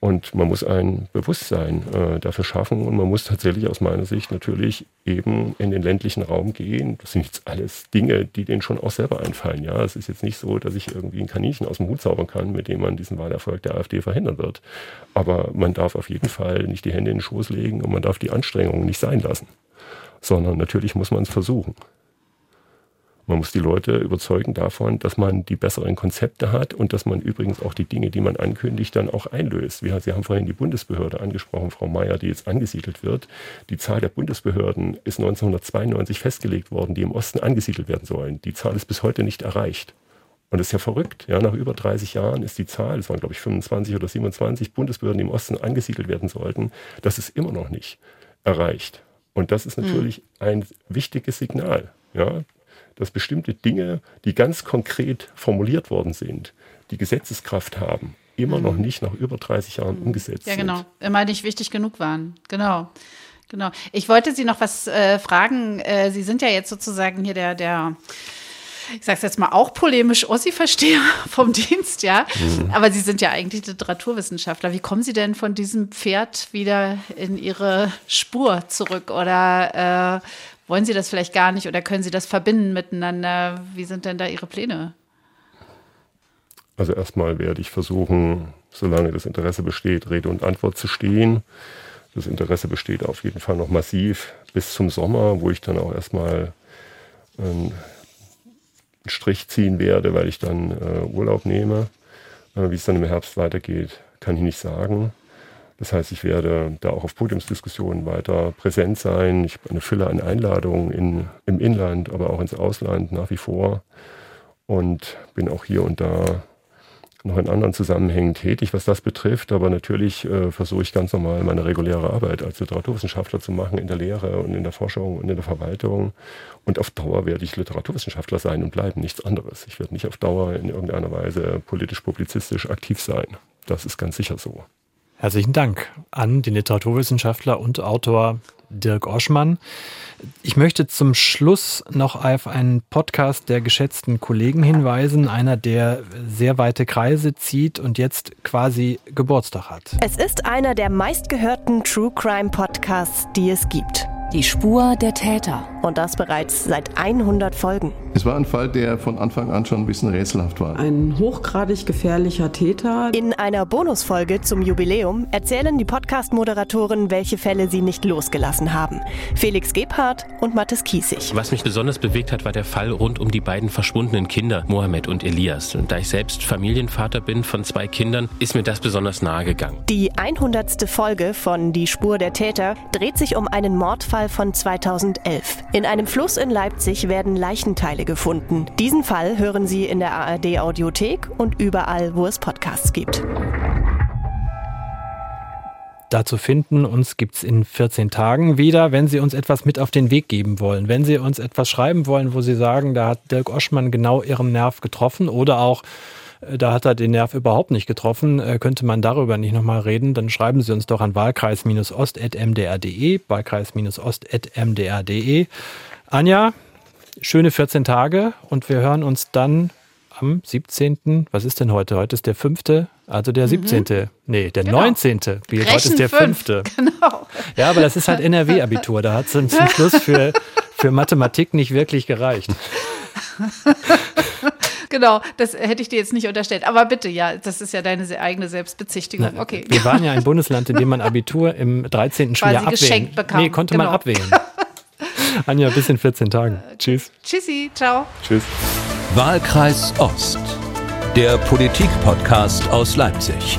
Und man muss ein Bewusstsein äh, dafür schaffen und man muss tatsächlich aus meiner Sicht natürlich eben in den ländlichen Raum gehen. Das sind jetzt alles Dinge, die denen schon auch selber einfallen. Ja, es ist jetzt nicht so, dass ich irgendwie ein Kaninchen aus dem Hut zaubern kann, mit dem man diesen Wahlerfolg der AfD verhindern wird. Aber man darf auf jeden Fall nicht die Hände in den Schoß legen und man darf die Anstrengungen nicht sein lassen. Sondern natürlich muss man es versuchen. Man muss die Leute überzeugen davon, dass man die besseren Konzepte hat und dass man übrigens auch die Dinge, die man ankündigt, dann auch einlöst. Wir, Sie haben vorhin die Bundesbehörde angesprochen, Frau Mayer, die jetzt angesiedelt wird. Die Zahl der Bundesbehörden ist 1992 festgelegt worden, die im Osten angesiedelt werden sollen. Die Zahl ist bis heute nicht erreicht. Und das ist ja verrückt. Ja, nach über 30 Jahren ist die Zahl, es waren glaube ich 25 oder 27 Bundesbehörden, die im Osten angesiedelt werden sollten, das ist immer noch nicht erreicht. Und das ist natürlich ein wichtiges Signal. Ja, dass bestimmte Dinge, die ganz konkret formuliert worden sind, die Gesetzeskraft haben immer noch nicht nach über 30 Jahren umgesetzt Ja, genau. sind. Immer nicht wichtig genug waren. Genau. Genau. Ich wollte Sie noch was äh, fragen. Äh, Sie sind ja jetzt sozusagen hier der, der, ich sag's jetzt mal auch polemisch, Ossi-Versteher vom Dienst, ja. Aber Sie sind ja eigentlich Literaturwissenschaftler. Wie kommen Sie denn von diesem Pferd wieder in Ihre Spur zurück? Oder äh, wollen Sie das vielleicht gar nicht oder können Sie das verbinden miteinander? Wie sind denn da Ihre Pläne? Also erstmal werde ich versuchen, solange das Interesse besteht, Rede und Antwort zu stehen. Das Interesse besteht auf jeden Fall noch massiv bis zum Sommer, wo ich dann auch erstmal einen Strich ziehen werde, weil ich dann äh, Urlaub nehme. Wie es dann im Herbst weitergeht, kann ich nicht sagen. Das heißt, ich werde da auch auf Podiumsdiskussionen weiter präsent sein. Ich habe eine Fülle an Einladungen in, im Inland, aber auch ins Ausland nach wie vor. Und bin auch hier und da noch in anderen Zusammenhängen tätig, was das betrifft. Aber natürlich äh, versuche ich ganz normal meine reguläre Arbeit als Literaturwissenschaftler zu machen in der Lehre und in der Forschung und in der Verwaltung. Und auf Dauer werde ich Literaturwissenschaftler sein und bleiben, nichts anderes. Ich werde nicht auf Dauer in irgendeiner Weise politisch-publizistisch aktiv sein. Das ist ganz sicher so. Herzlichen Dank an den Literaturwissenschaftler und Autor Dirk Oschmann. Ich möchte zum Schluss noch auf einen Podcast der geschätzten Kollegen hinweisen, einer, der sehr weite Kreise zieht und jetzt quasi Geburtstag hat. Es ist einer der meistgehörten True Crime Podcasts, die es gibt. Die Spur der Täter. Und das bereits seit 100 Folgen. Es war ein Fall, der von Anfang an schon ein bisschen rätselhaft war. Ein hochgradig gefährlicher Täter. In einer Bonusfolge zum Jubiläum erzählen die Podcast-Moderatoren, welche Fälle sie nicht losgelassen haben. Felix Gebhardt und Mathis Kiesig. Was mich besonders bewegt hat, war der Fall rund um die beiden verschwundenen Kinder, Mohammed und Elias. Und da ich selbst Familienvater bin von zwei Kindern, ist mir das besonders nahe gegangen. Die 100. Folge von Die Spur der Täter dreht sich um einen Mordfall von 2011. In einem Fluss in Leipzig werden Leichenteile gefunden. Diesen Fall hören Sie in der ARD Audiothek und überall, wo es Podcasts gibt. dazu finden. Uns gibt's in 14 Tagen wieder, wenn Sie uns etwas mit auf den Weg geben wollen. Wenn Sie uns etwas schreiben wollen, wo Sie sagen, da hat Dirk Oschmann genau Ihren Nerv getroffen oder auch äh, da hat er den Nerv überhaupt nicht getroffen. Äh, könnte man darüber nicht nochmal reden, dann schreiben Sie uns doch an wahlkreis-ost.mdr.de, wahlkreis-ost.mdr.de. Anja, schöne 14 Tage und wir hören uns dann am 17. Was ist denn heute? Heute ist der 5., also der 17. Mhm. Nee, der genau. 19. Wie, heute ist der 5. Genau. Ja, aber das ist halt NRW-Abitur. Da hat es zum Schluss für, für Mathematik nicht wirklich gereicht. Genau, das hätte ich dir jetzt nicht unterstellt. Aber bitte, ja, das ist ja deine eigene Selbstbezichtigung. Na, okay. Wir waren ja ein Bundesland, in dem man Abitur im 13. Schuljahr abwählen. geschenkt bekam. Nee, konnte genau. man abwählen. Anja, bis in 14 Tagen. Tschüss. Tschüssi, ciao. Tschüss. Wahlkreis Ost, der Politik-Podcast aus Leipzig.